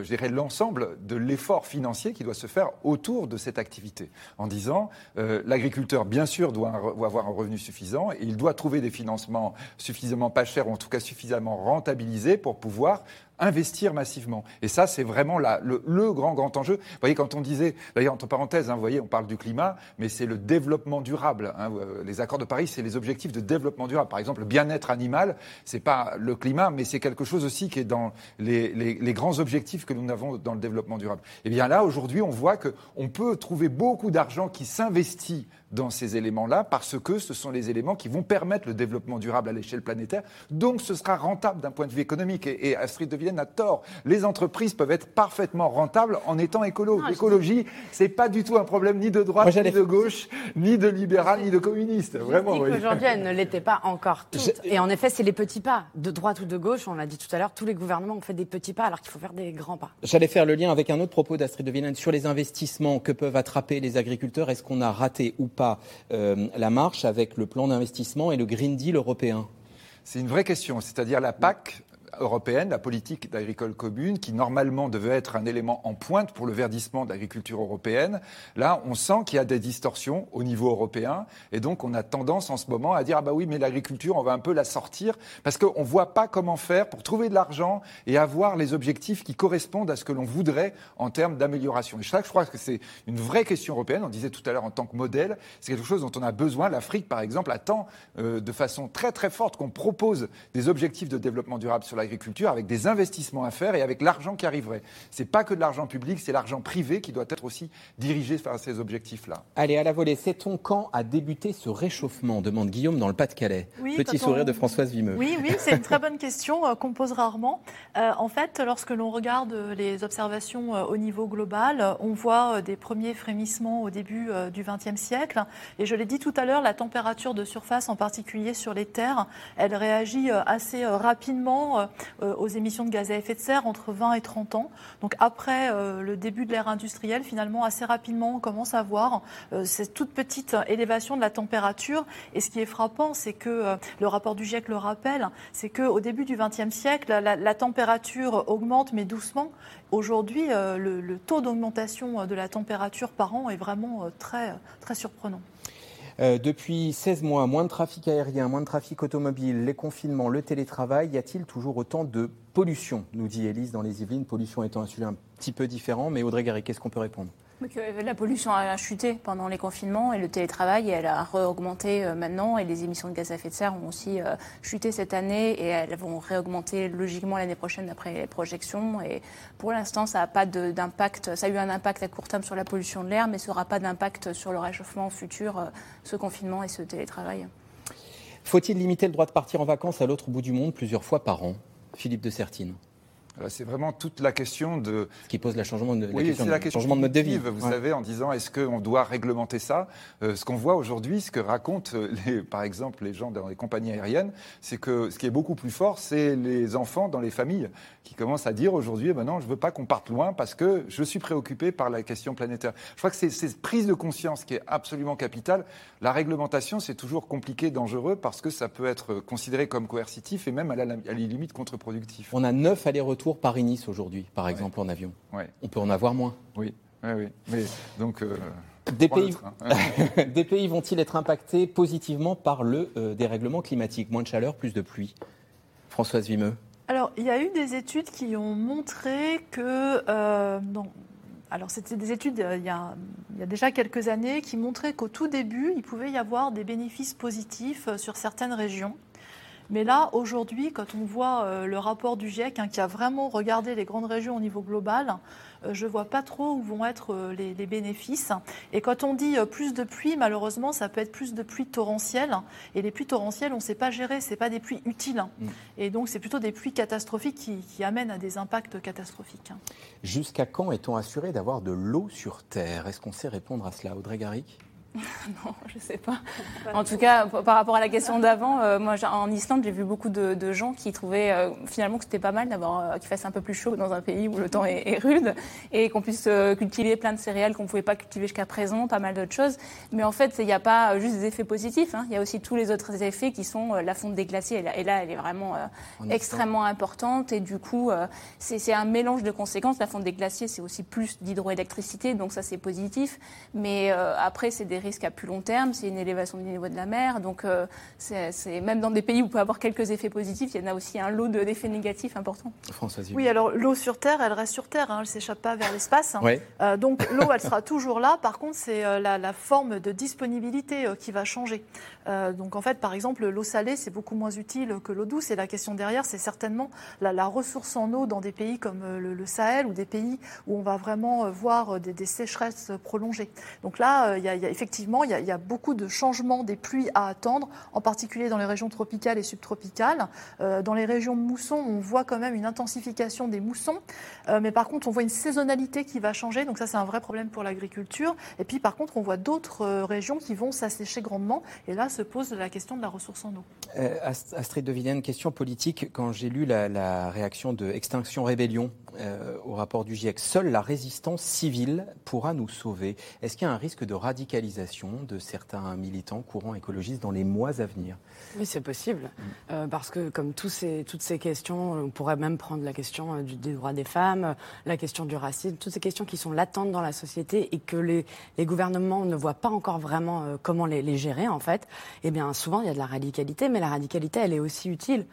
je dirais, l'ensemble de l'effort financier qui doit se faire autour de cette activité. En disant, euh, l'agriculteur, bien sûr, doit, avoir un revenu suffisant et il doit trouver des financements suffisamment pas chers ou en tout cas suffisamment rentabilisés pour pouvoir investir massivement. Et ça, c'est vraiment le, grand, grand enjeu. Vous voyez, quand on disait, d'ailleurs, entre parenthèses, hein, vous voyez, on parle du climat, mais c'est le développement durable. Hein. Les accords de Paris, c'est les objectifs de développement durable. Par exemple, le bien-être animal, c'est pas le climat, mais c'est quelque chose aussi qui est dans les, grands objectifs que nous avons dans le développement durable. Et bien là, aujourd'hui, on voit qu'on peut trouver beaucoup d'argent qui s'investit dans ces éléments-là parce que ce sont les éléments qui vont permettre le développement durable à l'échelle planétaire. Donc ce sera rentable d'un point de vue économique. Et, et Astrid de Vienne a tort. Les entreprises peuvent être parfaitement rentables en étant écolo. L'écologie, c'est pas du tout un problème ni de droite, Moi, ni de gauche, ni de libéral, ni de communiste. Vraiment. Aujourd'hui, elle ne l'était pas encore toutes. Et en effet, c'est les petits pas. De droite ou de gauche, on l'a dit tout à l'heure, tous les gouvernements ont fait des petits pas alors qu'il faut faire des grands pas. J'allais faire le lien avec un autre propos d'Astrid de Vienne sur les investissements que peuvent attraper les agriculteurs. Est-ce qu'on a raté ou pas euh, la marche avec le plan d'investissement et le Green Deal européen? C'est une vraie question. C'est-à-dire la PAC européenne, la politique d'agricole commune, qui normalement devait être un élément en pointe pour le verdissement de l'agriculture européenne. Là, on sent qu'il y a des distorsions au niveau européen, et donc on a tendance en ce moment à dire ah bah oui, mais l'agriculture, on va un peu la sortir parce qu'on ne voit pas comment faire pour trouver de l'argent et avoir les objectifs qui correspondent à ce que l'on voudrait en termes d'amélioration. Et ça, je crois que c'est une vraie question européenne. On disait tout à l'heure en tant que modèle, c'est quelque chose dont on a besoin. L'Afrique, par exemple, attend euh, de façon très très forte qu'on propose des objectifs de développement durable sur la l'agriculture avec des investissements à faire et avec l'argent qui arriverait. C'est pas que de l'argent public, c'est l'argent privé qui doit être aussi dirigé vers ces objectifs-là. Allez, à la volée, sait-on quand a débuté ce réchauffement demande Guillaume dans le Pas-de-Calais. Oui, Petit sourire on... de Françoise Vimeux. Oui, oui, c'est une très bonne question euh, qu'on pose rarement. Euh, en fait, lorsque l'on regarde les observations euh, au niveau global, on voit des premiers frémissements au début du XXe siècle. Et je l'ai dit tout à l'heure, la température de surface, en particulier sur les terres, elle réagit assez rapidement euh, aux émissions de gaz à effet de serre entre 20 et 30 ans. Donc après euh, le début de l'ère industrielle, finalement, assez rapidement, on commence à voir euh, cette toute petite élévation de la température. Et ce qui est frappant, c'est que le rapport du GIEC le rappelle, c'est qu'au début du XXe siècle, la, température augmente, mais doucement. Aujourd'hui, le, le, taux d'augmentation de la température par an est vraiment très, très surprenant. Euh, depuis 16 mois, moins de trafic aérien, moins de trafic automobile, les confinements, le télétravail, y a-t-il toujours autant de pollution nous dit Élise dans les Yvelines, pollution étant un sujet un petit peu différent, mais Audrey Garry, qu'est-ce qu'on peut répondre? La pollution a chuté pendant les confinements et le télétravail, elle a réaugmenté maintenant et les émissions de gaz à effet de serre ont aussi chuté cette année et elles vont réaugmenter logiquement l'année prochaine d'après les projections. Et pour l'instant, ça n'a pas d'impact. Ça a eu un impact à court terme sur la pollution de l'air, mais ça n'aura pas d'impact sur le réchauffement futur, ce confinement et ce télétravail. Faut-il limiter le droit de partir en vacances à l'autre bout du monde plusieurs fois par an? Philippe de Sertine. C'est vraiment toute la question de. Ce qui pose la changement de, oui, la question, la question changement de mode de vie. Vous ouais. savez, en disant est-ce qu'on doit réglementer ça? Euh, Ce qu'on voit aujourd'hui, ce que racontent, les, par exemple, les gens dans les compagnies aériennes, c'est que ce qui est beaucoup plus fort, c'est les enfants dans les familles qui commencent à dire aujourd'hui eh ben non, je ne veux pas qu'on parte loin parce que je suis préoccupé par la question planétaire. Je crois que c'est cette prise de conscience qui est absolument capitale. La réglementation, c'est toujours compliqué, dangereux parce que ça peut être considéré comme coercitif et même à la, à la limite contre-productif. On a neuf allers-retours Paris-Nice aujourd'hui, par exemple, ouais. en avion. Ouais. On peut en avoir moins. Oui, oui, oui. Mais donc. Euh, des, pays, des pays vont-ils être impactés positivement par le euh, dérèglement climatique? Moins de chaleur, plus de pluie? Françoise Vimeux Alors, il y a eu des études qui ont montré que euh, non, alors, c'était des études il y, a, il y, a, déjà quelques années qui montraient qu'au tout début, il pouvait y avoir des bénéfices positifs sur certaines régions. Mais là, aujourd'hui, quand on voit euh, le rapport du GIEC hein, qui a vraiment regardé les grandes régions au niveau global, euh, je ne vois pas trop où vont être euh, les, bénéfices. Et quand on dit plus de pluie, malheureusement, ça peut être plus de pluie torrentielle. Et les pluies torrentielles, on ne sait pas gérer, ce pas des pluies utiles. Mm. Et donc, c'est plutôt des pluies catastrophiques qui, qui, amènent à des impacts catastrophiques. Jusqu'à quand est-on assuré d'avoir de l'eau sur Terre? Est-ce qu'on sait répondre à cela, Audrey Garrick? non, je ne sais pas. En tout cas, par rapport à la question d'avant, euh, moi, en Islande, j'ai vu beaucoup de, gens qui trouvaient euh, finalement que c'était pas mal d'avoir euh, qu'il fasse un peu plus chaud dans un pays où le temps est, rude et qu'on puisse cultiver plein de céréales qu'on ne pouvait pas cultiver jusqu'à présent, pas mal d'autres choses. Mais en fait, il n'y a pas juste des effets positifs. Hein. Il y a aussi tous les autres effets qui sont la fonte des glaciers. Et là, elle est vraiment extrêmement importante. Et du coup, c'est un mélange de conséquences. La fonte des glaciers, c'est aussi plus d'hydroélectricité, donc ça, c'est positif. Mais après, c'est des risque à plus long terme, c'est une élévation du niveau de la mer. Donc, euh, c'est même dans des pays où on peut avoir quelques effets positifs, il y en a aussi un lot d'effets négatifs importants. Françoise. Oui, alors l'eau sur Terre, elle reste sur Terre, hein, elle ne s'échappe pas vers l'espace. Euh, donc, l'eau, elle sera toujours là. Par contre, c'est euh, la, forme de disponibilité qui va changer. donc, en fait, par exemple, l'eau salée, c'est beaucoup moins utile que l'eau douce. Et la question derrière, c'est certainement la, ressource en eau dans des pays comme le, Sahel ou des pays où on va vraiment voir des, sécheresses prolongées. Donc là, il y, a, il y a effectivement effectivement, il y, a, beaucoup de changements des pluies à attendre, en particulier dans les régions tropicales et subtropicales. Euh, dans les régions moussons, on voit quand même une intensification des moussons, euh, mais par contre, on voit une saisonnalité qui va changer, donc ça, c'est un vrai problème pour l'agriculture. Et puis, par contre, on voit d'autres euh, régions qui vont s'assécher grandement, et là se pose la question de la ressource en eau. Astrid de Villiers, question politique. Quand j'ai lu la, la, réaction de Extinction Rébellion au rapport du GIEC, seule la résistance civile pourra nous sauver. Est-ce qu'il y a un risque de radicalisation de certains militants courants écologistes dans les mois à venir? Oui, c'est possible. Mm. Euh, parce que comme tous ces, toutes ces questions, on pourrait même prendre la question euh, du, des droits des femmes, euh, la question du racisme, toutes ces questions qui sont latentes dans la société et que les, les gouvernements ne voient pas encore vraiment comment les, les, gérer, en fait, eh bien, souvent, il y a de la radicalité, mais la radicalité, elle est aussi utile.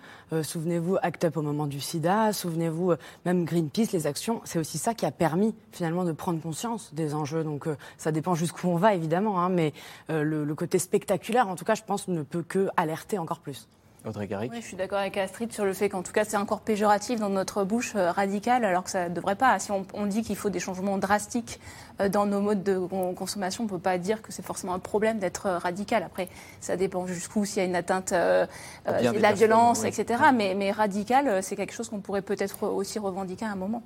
souvenez-vous, Act Up au moment du sida, souvenez-vous, même Greenpeace, les actions, c'est aussi ça qui a permis, finalement, de prendre conscience des enjeux. Donc, ça dépend jusqu'où on va, évidemment. Hein. Mais euh, le, côté spectaculaire, en tout cas, je pense, ne peut que alerter encore plus. Audrey Garrick. Oui, je suis d'accord avec Astrid sur le fait qu'en tout cas, c'est encore péjoratif dans notre bouche euh, radicale, alors que ça ne devrait pas. Si on, dit qu'il faut des changements drastiques euh, dans nos modes de consommation, on ne peut pas dire que c'est forcément un problème d'être radical. Après, ça dépend jusqu'où, s'il y a une atteinte, euh, la violence, etc. Mais, mais radical, c'est quelque chose qu'on pourrait peut-être aussi revendiquer à un moment.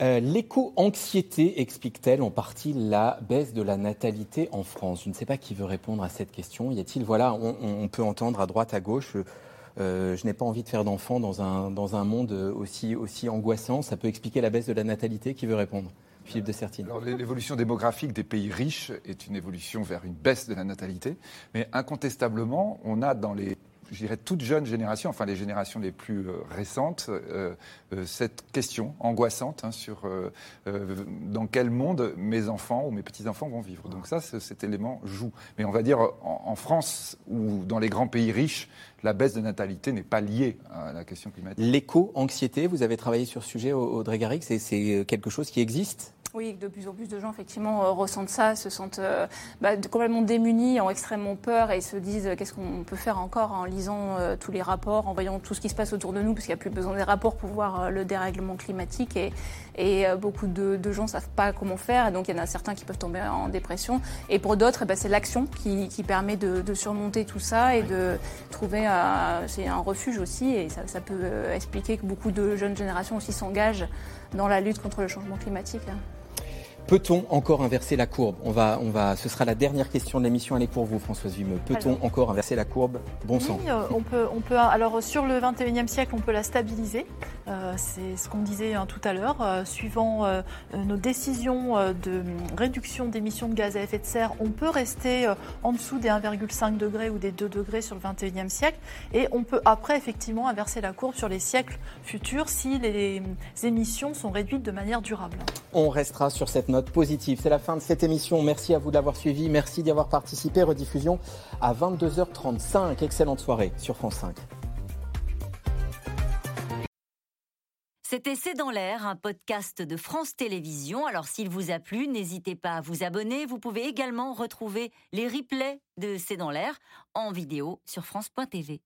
Euh, l'éco-anxiété explique-t-elle en partie la baisse de la natalité en France Je ne sais pas qui veut répondre à cette question. Y a-t-il, voilà, on, peut entendre à droite, à gauche, euh, je n'ai pas envie de faire d'enfants dans un, dans un monde aussi, aussi angoissant. Ça peut expliquer la baisse de la natalité? Qui veut répondre? Philippe de Sertine. L'évolution démographique des pays riches est une évolution vers une baisse de la natalité, mais incontestablement, on a dans les je dirais, toute jeune génération, enfin les générations les plus euh, récentes, euh, euh, cette question angoissante hein, sur dans quel monde mes enfants ou mes petits-enfants vont vivre. Donc ça, cet élément joue. Mais on va dire, en, France ou dans les grands pays riches, la baisse de natalité n'est pas liée à la question climatique. L'éco-anxiété, vous avez travaillé sur ce sujet, Audrey Garrick, c'est quelque chose qui existe? Oui, de plus en plus de gens effectivement euh, ressentent ça, se sentent euh, bah, complètement démunis, ont extrêmement peur et se disent euh, qu'est-ce qu'on peut faire encore en lisant tous les rapports, en voyant tout ce qui se passe autour de nous, parce qu'il n'y a plus besoin des rapports pour voir le dérèglement climatique et, beaucoup de, gens ne savent pas comment faire, donc il y en a certains qui peuvent tomber en dépression. Et pour d'autres, eh ben, c'est l'action qui, permet de, surmonter tout ça et de trouver un refuge aussi, et ça, ça peut expliquer que beaucoup de jeunes générations aussi s'engagent dans la lutte contre le changement climatique. Hein. Peut-on encore inverser la courbe? On va, on va, Ce sera la dernière question de l'émission. Elle est pour vous, Françoise Vimeux. Peut-on encore inverser la courbe? Bon sang. Oui, euh, on peut, on peut, alors, sur le 21e siècle, on peut la stabiliser. Euh, c'est ce qu'on disait hein, tout à l'heure. Euh, suivant nos décisions de réduction d'émissions de gaz à effet de serre, on peut rester en dessous des 1,5 degrés ou des 2 degrés sur le 21e siècle. Et on peut après, effectivement, inverser la courbe sur les siècles futurs si les émissions sont réduites de manière durable. On restera sur cette positive. C'est la fin de cette émission. Merci à vous de l'avoir suivi. Merci d'y avoir participé. Rediffusion à 22h35. Excellente soirée sur France 5. C'était C'est dans l'air, un podcast de France Télévisions. Alors s'il vous a plu, n'hésitez pas à vous abonner. Vous pouvez également retrouver les replays de C'est dans l'air en vidéo sur France.tv.